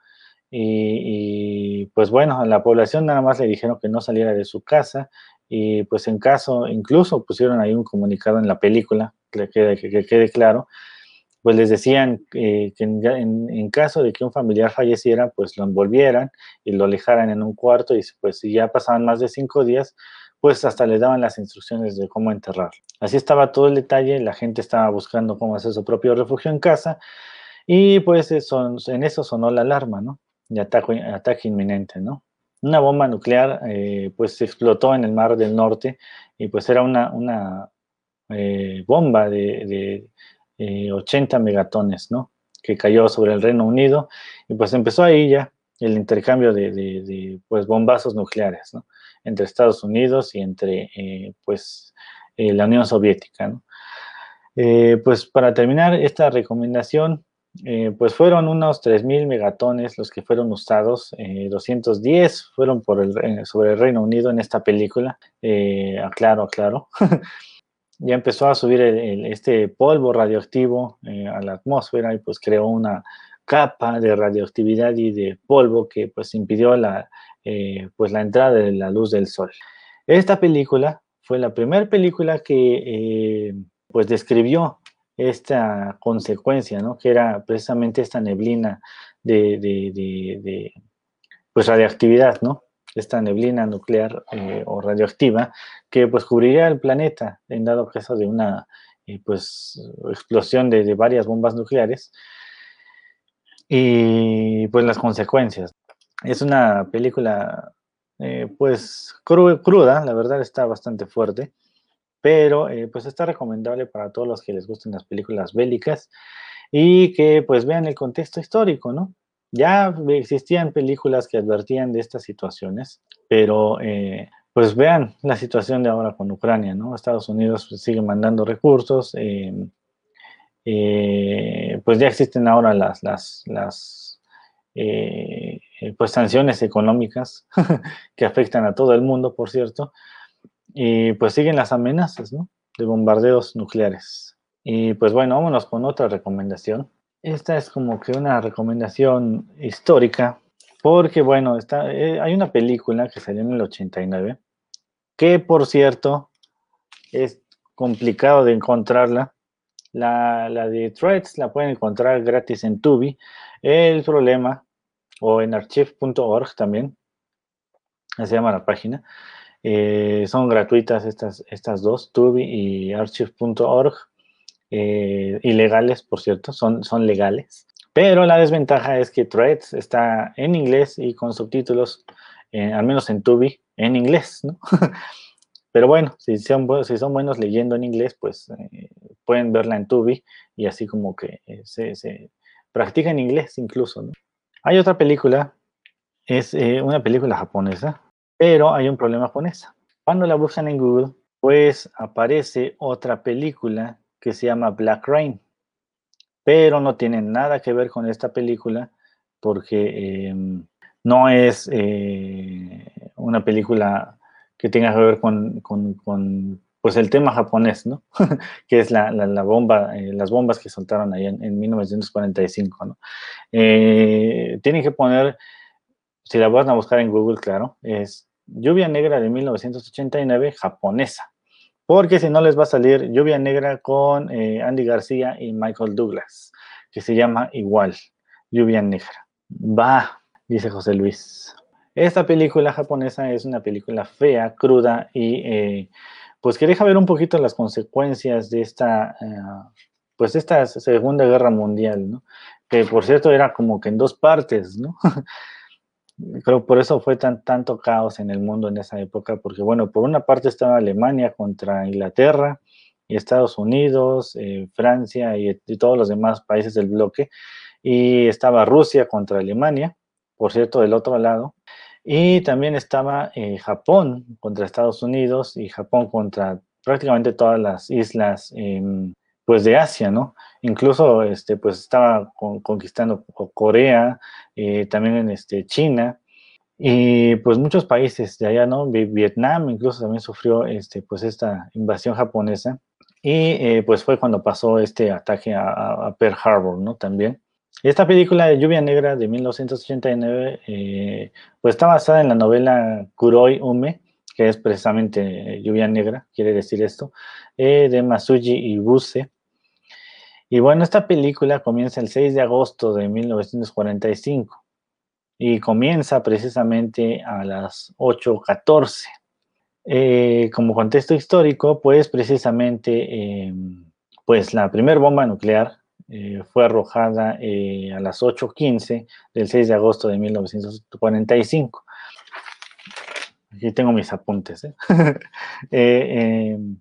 Y, pues bueno, a la población nada más le dijeron que no saliera de su casa y pues en caso, incluso pusieron ahí un comunicado en la película, que quede, que, quede claro, pues les decían que en, caso de que un familiar falleciera, pues lo envolvieran y lo alejaran en un cuarto y pues si ya pasaban más de cinco días, pues hasta le daban las instrucciones de cómo enterrar. Así estaba todo el detalle, la gente estaba buscando cómo hacer su propio refugio en casa y pues en eso sonó la alarma, ¿no? de ataque, ataque inminente, ¿no? Una bomba nuclear, eh, pues explotó en el Mar del Norte y pues era una, una eh, bomba de, 80 eh, megatones, ¿no? Que cayó sobre el Reino Unido y pues empezó ahí ya el intercambio de, pues bombazos nucleares. Entre Estados Unidos y entre, pues, la Unión Soviética, ¿no? pues para terminar esta recomendación, eh, pues fueron unos 3.000 megatones los que fueron usados, 210 fueron por el, sobre el Reino Unido en esta película, aclaro, aclaro. ya empezó a subir este polvo radioactivo a la atmósfera y pues creó una capa de radioactividad y de polvo que pues impidió la, pues la entrada de la luz del sol. Esta película fue la primera película que pues describió esta consecuencia, ¿no? Que era precisamente esta neblina de, pues radioactividad, ¿no? Esta neblina nuclear eh, o radioactiva que pues cubriría el planeta en dado caso de una eh, pues explosión de, varias bombas nucleares y pues las consecuencias. Es una película eh, pues cruda, la verdad está bastante fuerte pero pues está recomendable para todos los que les gusten las películas bélicas y que pues vean el contexto histórico, ¿no? Ya existían películas que advertían de estas situaciones, pero eh, pues vean la situación de ahora con Ucrania, ¿no? Estados Unidos pues, sigue mandando recursos, em, eh, pues ya existen ahora las, las, las pues sanciones económicas que afectan a todo el mundo, por cierto, y pues siguen las amenazas. De bombardeos nucleares. Y pues bueno, vámonos con otra recomendación. Esta es como que una recomendación histórica, porque bueno, está, eh, hay una película que salió en el 89, que por cierto es complicado de encontrarla. La, de Threads la pueden encontrar gratis en Tubi. El problema, o en archive.org también, se llama la página. Eh, son gratuitas estas, estas dos, Tubi y archive.org. Eh, ilegales, por cierto, son, son legales. Pero la desventaja es que Threads está en inglés y con subtítulos, eh, al menos en Tubi, en inglés, ¿no? Pero bueno, si son, si son buenos leyendo en inglés, pues pueden verla en Tubi y así como que se, se, practica en inglés incluso. Hay otra película, es una película japonesa, pero hay un problema con esa. Cuando la buscan en Google, pues aparece otra película que se llama Black Rain, pero no tiene nada que ver con esta película porque em, no es eh, una película que tenga que ver con, pues el tema japonés, ¿no? que es la, bomba, eh, las bombas que soltaron ahí en, 1945, ¿no? Eh, tienen que poner, si la van a buscar en Google, claro, es Lluvia Negra de 1989 japonesa. Porque si no les va a salir Lluvia Negra con eh, Andy García y Michael Douglas, que se llama igual, Lluvia Negra. Va, dice José Luis. Esta película japonesa es una película fea, cruda y eh, pues que deja ver un poquito las consecuencias de esta, eh, pues esta Segunda Guerra Mundial, ¿no? Que por cierto era como que en dos partes, ¿no? creo por eso fue tan, tanto caos en el mundo en esa época, porque bueno, por una parte estaba Alemania contra Inglaterra y Estados Unidos, eh, Francia y, todos los demás países del bloque, y estaba Rusia contra Alemania, por cierto, del otro lado, y también estaba eh, Japón contra Estados Unidos y Japón contra prácticamente todas las islas em, pues de Asia, ¿no? Incluso este, pues estaba conquistando Corea, eh, también en este, China, y pues muchos países de allá, ¿no? Vietnam incluso también sufrió este, pues esta invasión japonesa. Y eh, pues fue cuando pasó este ataque a, Pearl Harbor, ¿no? También. Esta película de Lluvia Negra de 1989, eh, pues está basada en la novela Kuroi Ume, que es precisamente Lluvia Negra, quiere decir esto, de Masuji Ibuse. Y bueno, esta película comienza el 6 de agosto de 1945 y comienza precisamente a las 8.14. Eh, como contexto histórico, pues precisamente, em, pues la primera bomba nuclear eh, fue arrojada eh, a las 8.15 del 6 de agosto de 1945. Aquí tengo mis apuntes. Em,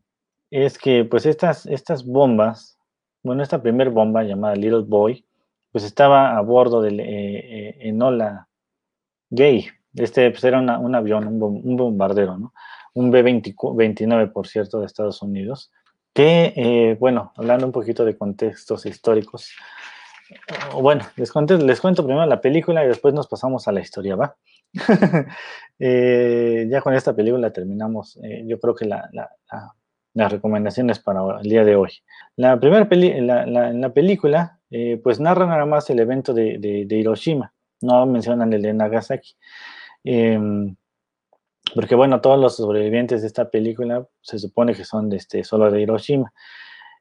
es que pues estas, estas bombas bueno, esta primera bomba llamada Little Boy, pues estaba a bordo del eh, eh, Enola Gay. Este pues, era un avión, un, bombardero, ¿no? Un B-29, por cierto, de Estados Unidos, que, eh, bueno, hablando un poquito de contextos históricos, bueno, les, les cuento primero la película y después nos pasamos a la historia, ¿va? Eh, ya con esta película terminamos, eh, yo creo que la, las recomendaciones para el día de hoy. La primera peli la, la, película, eh, pues narra nada más el evento de, de, Hiroshima, no mencionan el de Nagasaki. Em, porque bueno, todos los sobrevivientes de esta película se supone que son de este, solo de Hiroshima.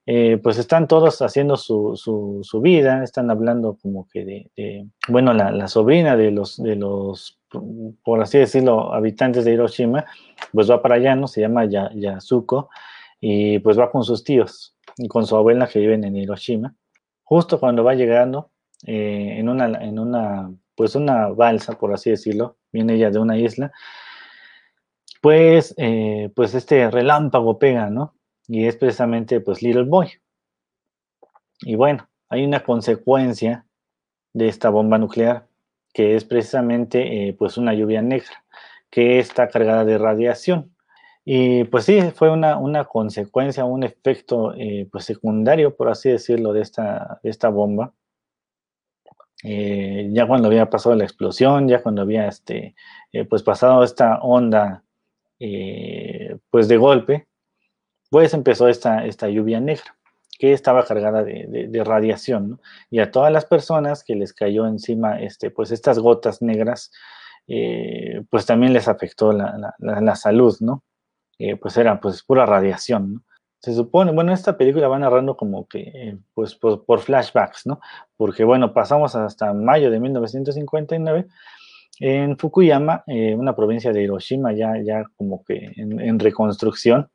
Eh, pues están todos haciendo su, su, vida, están hablando como que de, bueno, la, sobrina de los, de los, por así decirlo, habitantes de Hiroshima, pues va para allá, ¿no? Se llama Yasuko, y pues va con sus tíos y con su abuela que viven en Hiroshima. Justo cuando va llegando eh, en, una, en una, pues una balsa, por así decirlo, viene ella de una isla, pues, eh, pues este relámpago pega, ¿no? y es precisamente pues Little Boy. Y bueno, hay una consecuencia de esta bomba nuclear que es precisamente eh, pues una lluvia negra que está cargada de radiación. Y pues sí, fue una, una consecuencia, un efecto eh, pues secundario, por así decirlo, de esta, de esta bomba. Eh, ya cuando había pasado la explosión, ya cuando había este, pues pasado esta onda pues de golpe, pues empezó esta, esta lluvia negra que estaba cargada de, radiación, y a todas las personas que les cayó encima este, pues estas gotas negras, eh, pues también les afectó la, salud, ¿no? Eh, pues era pues pura radiación, ¿no? Se supone, bueno, esta película va narrando como que, eh, pues por, flashbacks, ¿no? Porque, bueno, pasamos hasta mayo de 1959 en Fukuyama, una provincia de Hiroshima ya, ya como que en reconstrucción,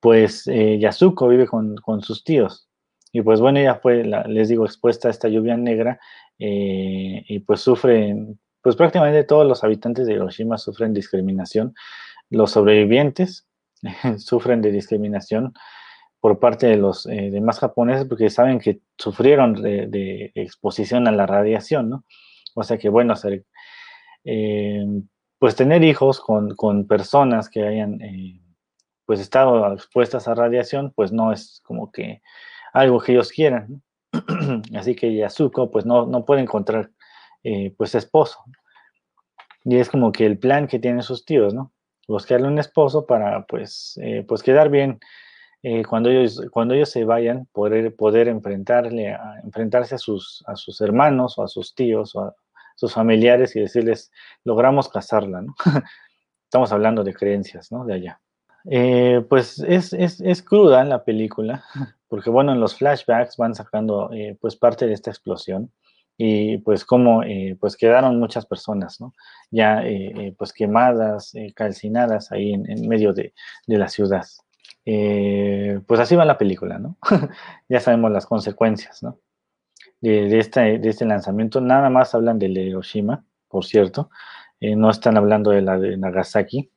pues eh, Yasuko vive con, sus tíos. Y pues bueno, ella fue, les digo, expuesta a esta lluvia negra eh, y pues sufren, pues prácticamente todos los habitantes de Hiroshima sufren discriminación. Los sobrevivientes sufren de discriminación por parte de los eh, demás japoneses porque saben que sufrieron de, exposición a la radiación, ¿no? O sea que bueno, pues tener hijos con, con personas que hayan pues estado expuestas a radiación, pues no es como que algo que ellos quieran. Así que Yasuko pues no, no puede encontrar eh, pues esposo. Y es como que el plan que tienen sus tíos, ¿no? Buscarle un esposo para pues, eh, pues quedar bien eh, cuando, ellos, cuando ellos se vayan, poder, poder enfrentarle enfrentarse a sus, a sus hermanos o a sus tíos o a sus familiares y decirles, logramos casarla, ¿no? Estamos hablando de creencias, ¿no? De allá. Eh, pues es, es, es, cruda la película, porque bueno, en los flashbacks van sacando pues parte de esta explosión y pues como eh, pues quedaron muchas personas, ¿no? Ya pues quemadas, calcinadas ahí en, medio de, de, la ciudad. pues así va la película, ¿no? ya sabemos las consecuencias, ¿no? De, este, de este lanzamiento. Nada más hablan de Hiroshima, por cierto. no están hablando de la de Nagasaki.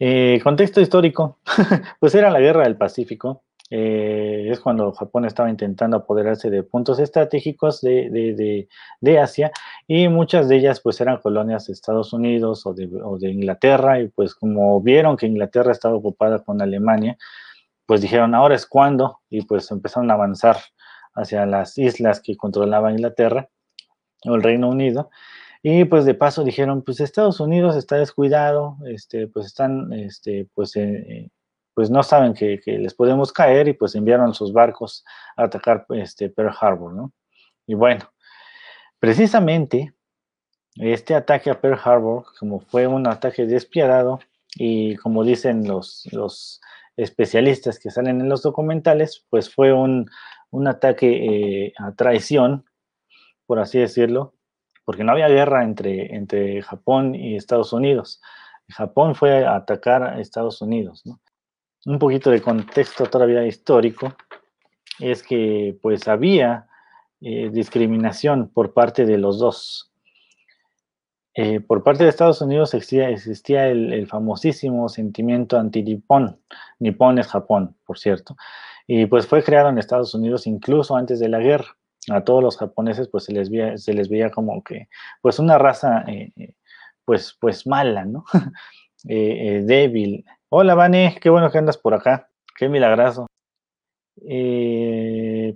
Eh, contexto histórico, pues era la guerra del Pacífico. Eh, es cuando Japón estaba intentando apoderarse de puntos estratégicos de, Asia y muchas de ellas pues eran colonias de Estados Unidos o de, Inglaterra y pues como vieron que Inglaterra estaba ocupada con Alemania, pues dijeron ahora es cuando y pues empezaron a avanzar hacia las islas que controlaba Inglaterra o el Reino Unido y pues de paso dijeron, pues Estados Unidos está descuidado, este, pues están, este, pues, eh, eh, pues no saben que, les podemos caer y pues enviaron sus barcos a atacar este, Pearl Harbor, ¿no? Y bueno, precisamente este ataque a Pearl Harbor, como fue un ataque despiadado y como dicen los, los especialistas que salen en los documentales, pues fue un, ataque eh, a traición, por así decirlo, porque no había guerra entre, entre Japón y Estados Unidos. Japón fue a atacar a Estados Unidos. Un poquito de contexto todavía histórico es que pues había eh, discriminación por parte de los dos. Eh, por parte de Estados Unidos existía, el, famosísimo sentimiento anti-nipón. Nipón es Japón, por cierto. Y pues fue creado en Estados Unidos incluso antes de la guerra a todos los japoneses pues se les veía, se les veía como que pues una raza eh, pues, pues mala, ¿no? Débil. Hola, Vane, qué bueno que andas por acá, qué milagroso.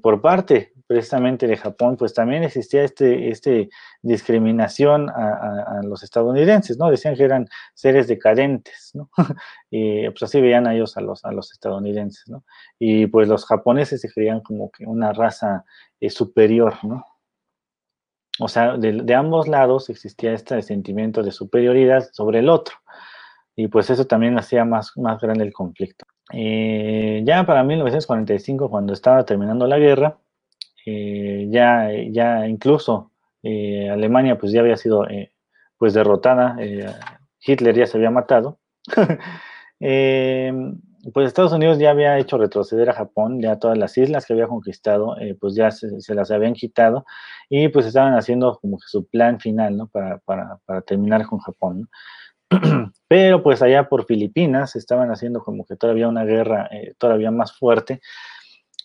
por parte precisamente de Japón, pues también existía este, este discriminación a, los estadounidenses, ¿no? Decían que eran seres decadentes, ¿no? y pues así veían a ellos a los, a los estadounidenses, ¿no? Y pues los japoneses se creían como que una raza eh, superior, ¿no? O sea, de, ambos lados existía este sentimiento de superioridad sobre el otro. Y pues eso también hacía más, más grande el conflicto. Eh, ya para 1945, cuando estaba terminando la guerra, eh, ya, ya incluso eh, Alemania pues ya había sido pues derrotada, Hitler ya se había matado, pues Estados Unidos ya había hecho retroceder a Japón, ya todas las islas que había conquistado, pues ya se, las habían quitado y pues estaban haciendo como que su plan final, ¿no? Para, para terminar con Japón, Pero pues allá por Filipinas estaban haciendo como que todavía una guerra todavía más fuerte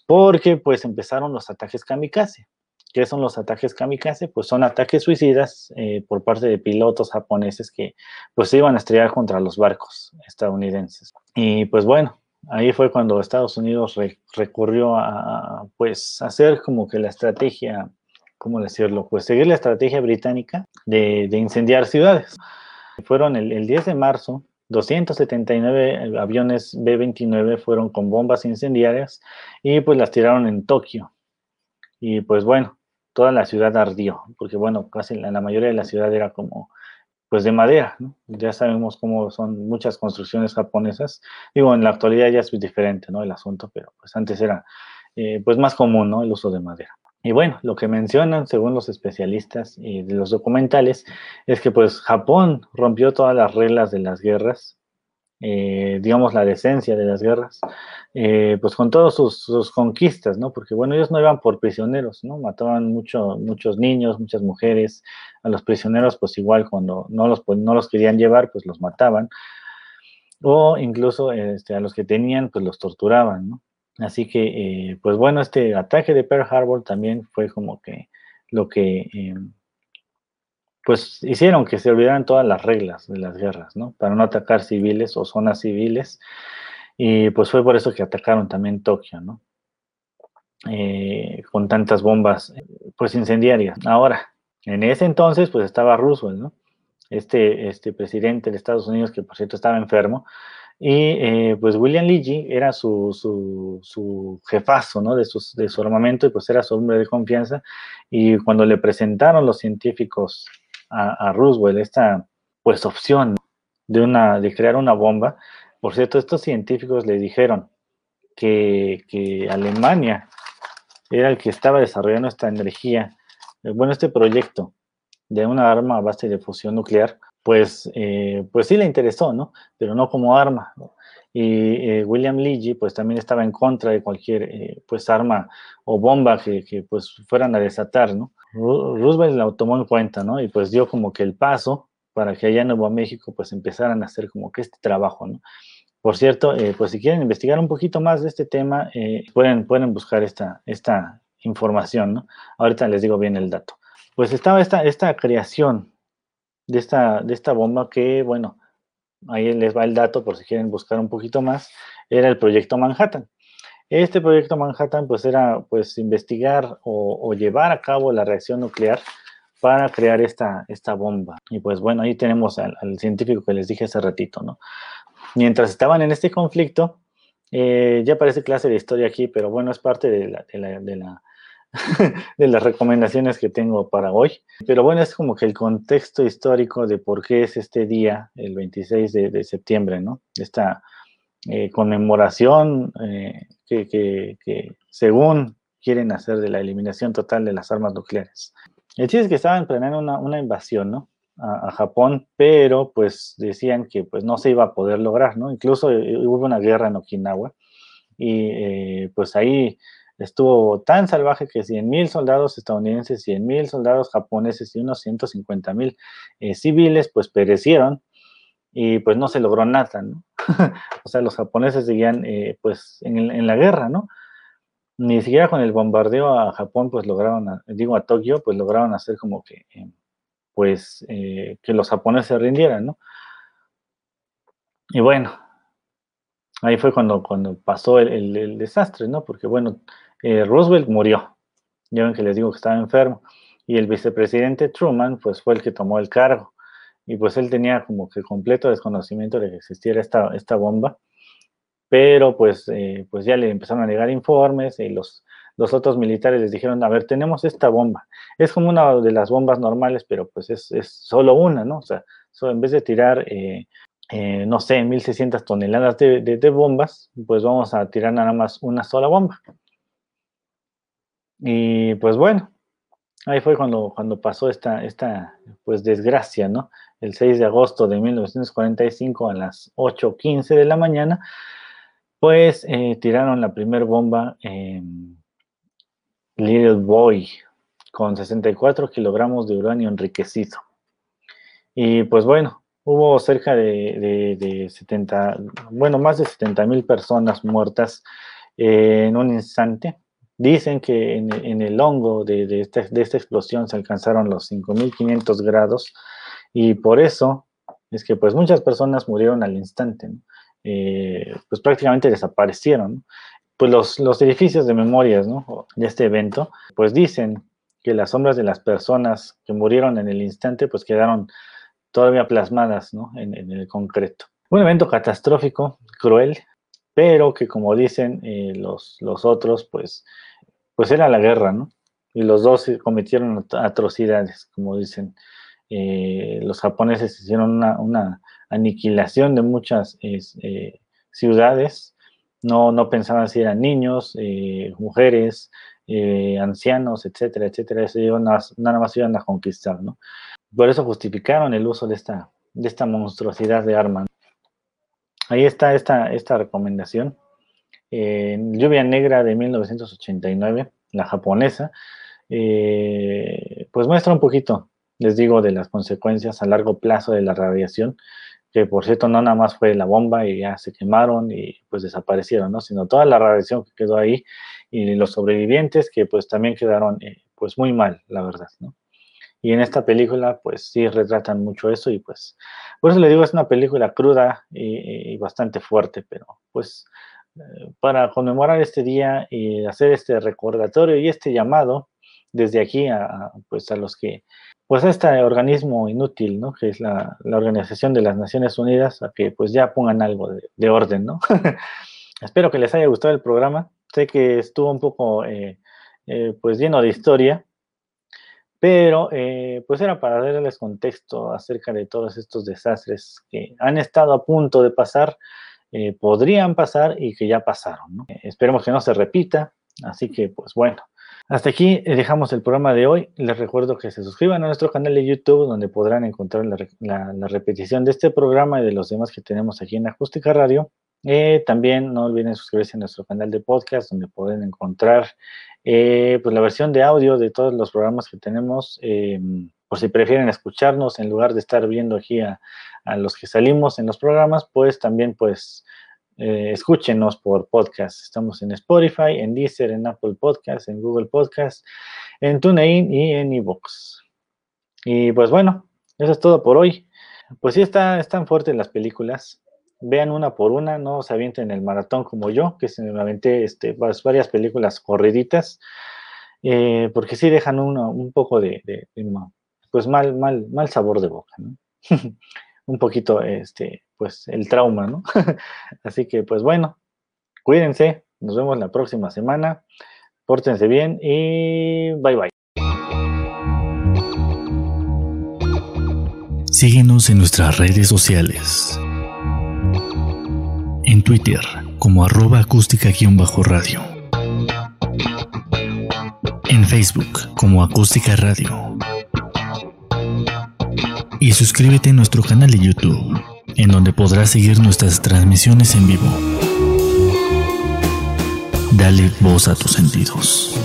porque pues empezaron los ataques kamikaze. ¿Qué son los ataques kamikaze? Pues son ataques suicidas eh, por parte de pilotos japoneses que pues se iban a estrellar contra los barcos estadounidenses. Y pues bueno, ahí fue cuando Estados Unidos recurrió a pues hacer como que la estrategia, ¿cómo decirlo? Pues seguir la estrategia británica de, de incendiar ciudades. Fueron el, el 10 de marzo 279 aviones B-29 fueron con bombas incendiarias y pues las tiraron en Tokio. Y pues bueno, toda la ciudad ardió, porque bueno, casi la, mayoría de la ciudad era como pues de madera, Ya sabemos cómo son muchas construcciones japonesas. Digo, en la actualidad ya es diferente, ¿no? El asunto, pero pues antes era eh, pues más común, ¿no? El uso de madera. Y bueno, lo que mencionan, según los especialistas y de los documentales, es que pues Japón rompió todas las reglas de las guerras, eh, digamos la decencia de las guerras, eh, pues con todas sus, conquistas, ¿no? Porque bueno, ellos no iban por prisioneros, ¿no? Mataban mucho, muchos niños, muchas mujeres, a los prisioneros pues igual cuando no los, no los querían llevar, pues los mataban, o incluso este, a los que tenían, pues los torturaban, ¿no? Así que, eh, pues bueno, este ataque de Pearl Harbor también fue como que lo que, eh, pues hicieron que se olvidaran todas las reglas de las guerras, ¿no? Para no atacar civiles o zonas civiles. Y pues fue por eso que atacaron también Tokio, ¿no? Eh, con tantas bombas, pues incendiarias. Ahora, en ese entonces, pues estaba Roosevelt, ¿no? Este, este presidente de Estados Unidos, que por cierto estaba enfermo, y eh, pues William Ligi era su, su, jefazo ¿no? de, de, su armamento y pues era su hombre de confianza. Y cuando le presentaron los científicos a, Roosevelt esta pues opción de, una, de crear una bomba, por cierto, estos científicos le dijeron que, que Alemania era el que estaba desarrollando esta energía, eh, bueno, este proyecto de una arma a base de fusión nuclear, pues, eh, pues sí le interesó, ¿no? Pero no como arma. Y eh, William Leahy, pues también estaba en contra de cualquier, eh, pues, arma o bomba que, que, pues, fueran a desatar, ¿no? Roosevelt la tomó en cuenta, ¿no? Y pues dio como que el paso para que allá en Nuevo México, pues, empezaran a hacer como que este trabajo, ¿no? Por cierto, pues si quieren investigar un poquito más de este tema, pueden, pueden buscar esta, esta información, ¿no? Ahorita les digo bien el dato. Pues estaba esta, esta creación de esta, de esta bomba que, bueno, ahí les va el dato por si quieren buscar un poquito más, era el proyecto Manhattan. Este proyecto Manhattan pues era pues investigar o, llevar a cabo la reacción nuclear para crear esta, esta bomba. Y pues bueno, ahí tenemos al, científico que les dije hace ratito, ¿no? Mientras estaban en este conflicto, eh, ya parece clase de historia aquí, pero bueno, es parte de la, de la las recomendaciones que tengo para hoy. Pero bueno, es como que el contexto histórico de por qué es este día, el 26 de, septiembre, ¿no? Esta eh, conmemoración eh, que, según quieren hacer de la eliminación total de las armas nucleares. El chiste es que estaban planeando una, invasión, ¿no? A, Japón, pero pues decían que pues no se iba a poder lograr, ¿no? Incluso eh, hubo una guerra en Okinawa y pues ahí estuvo tan salvaje que 100.000 soldados estadounidenses, 100.000 soldados japoneses y unos 150.000 eh, civiles pues perecieron y pues no se logró nada, ¿no? o sea, los japoneses seguían eh, pues en, la guerra, ¿no? Ni siquiera con el bombardeo a Japón pues lograron, digo a Tokio, pues lograron hacer como que eh, pues que los japoneses se rindieran, ¿no? Y bueno, ahí fue cuando, cuando pasó el desastre, ¿no? Porque bueno, eh, Roosevelt murió. Ya ven que les digo que estaba enfermo. Y el vicepresidente Truman, pues fue el que tomó el cargo. Y pues él tenía como que completo desconocimiento de que existiera esta, esta bomba. Pero pues, eh, pues ya le empezaron a llegar informes y los, los otros militares les dijeron, a ver, tenemos esta bomba. Es como una de las bombas normales, pero pues es, es solo una, ¿no? O sea, en vez de tirar, eh, no sé, 1.600 toneladas de, de, bombas, pues vamos a tirar nada más una sola bomba. Y pues bueno, ahí fue cuando, cuando pasó esta, esta pues desgracia, ¿no? El 6 de agosto de 1945 a las 8.15 de la mañana, pues eh, tiraron la primera bomba Little Boy con 64 kilogramos de uranio enriquecido. Y pues bueno, hubo cerca de, 70, bueno, más de 70 mil personas muertas en un instante. Dicen que en, el hongo de, esta, explosión se alcanzaron los 5.500 grados y por eso es que pues muchas personas murieron al instante, eh, pues prácticamente desaparecieron. Pues los, los edificios de memorias de este evento pues dicen que las sombras de las personas que murieron en el instante pues quedaron todavía plasmadas en, el concreto. Un evento catastrófico, cruel, pero que como dicen eh, los, los otros, pues, pues era la guerra, ¿no? Y los dos cometieron atrocidades, como dicen. Eh, los japoneses hicieron una, aniquilación de muchas eh, ciudades, no, no pensaban si eran niños, mujeres, ancianos, etcétera, etcétera, eso nada más iban a conquistar, ¿no? Por eso justificaron el uso de esta, de esta monstruosidad de arma. Ahí está esta, esta recomendación. Lluvia Negra de 1989, la japonesa, eh, pues muestra un poquito, les digo, de las consecuencias a largo plazo de la radiación, que por cierto no nada más fue la bomba y ya se quemaron y pues desaparecieron, ¿no? Sino toda la radiación que quedó ahí y los sobrevivientes que pues también quedaron eh, pues muy mal, la verdad, ¿no? Y en esta película, pues sí retratan mucho eso y pues, por eso le digo, es una película cruda y, bastante fuerte, pero pues eh, para conmemorar este día y hacer este recordatorio y este llamado desde aquí a, pues a los que, pues a este organismo inútil, ¿no? Que es la, Organización de las Naciones Unidas, a que pues ya pongan algo de, orden, ¿no? Espero que les haya gustado el programa. Sé que estuvo un poco, eh, eh, pues lleno de historia, pero eh, pues era para darles contexto acerca de todos estos desastres que han estado a punto de pasar, eh, podrían pasar y que ya pasaron. Eh, esperemos que no se repita, así que pues bueno. Hasta aquí dejamos el programa de hoy. Les recuerdo que se suscriban a nuestro canal de YouTube donde podrán encontrar la repetición de este programa y de los demás que tenemos aquí en Acústica Radio. Eh, también no olviden suscribirse a nuestro canal de podcast donde pueden encontrar eh, pues la versión de audio de todos los programas que tenemos. Eh, por si prefieren escucharnos en lugar de estar viendo aquí a, los que salimos en los programas, pues también pues escúchenos por podcast. Estamos en Spotify, en Deezer, en Apple Podcast, en Google Podcast, en TuneIn y en eBooks. Y pues bueno, eso es todo por hoy. Pues sí, está, están fuertes las películas vean una por una, no se avienten el maratón como yo, que se me aventé este, varias películas corriditas, eh, porque sí dejan uno, un poco de, pues mal, mal, mal sabor de boca, ¿no? un poquito, este, pues el trauma, ¿no? Así que, pues bueno, cuídense, nos vemos la próxima semana, pórtense bien y bye bye. Síguenos en nuestras redes sociales en Twitter como arroba acústica-radio. En Facebook como acústica radio. Y suscríbete a nuestro canal de YouTube, en donde podrás seguir nuestras transmisiones en vivo. Dale voz a tus sentidos.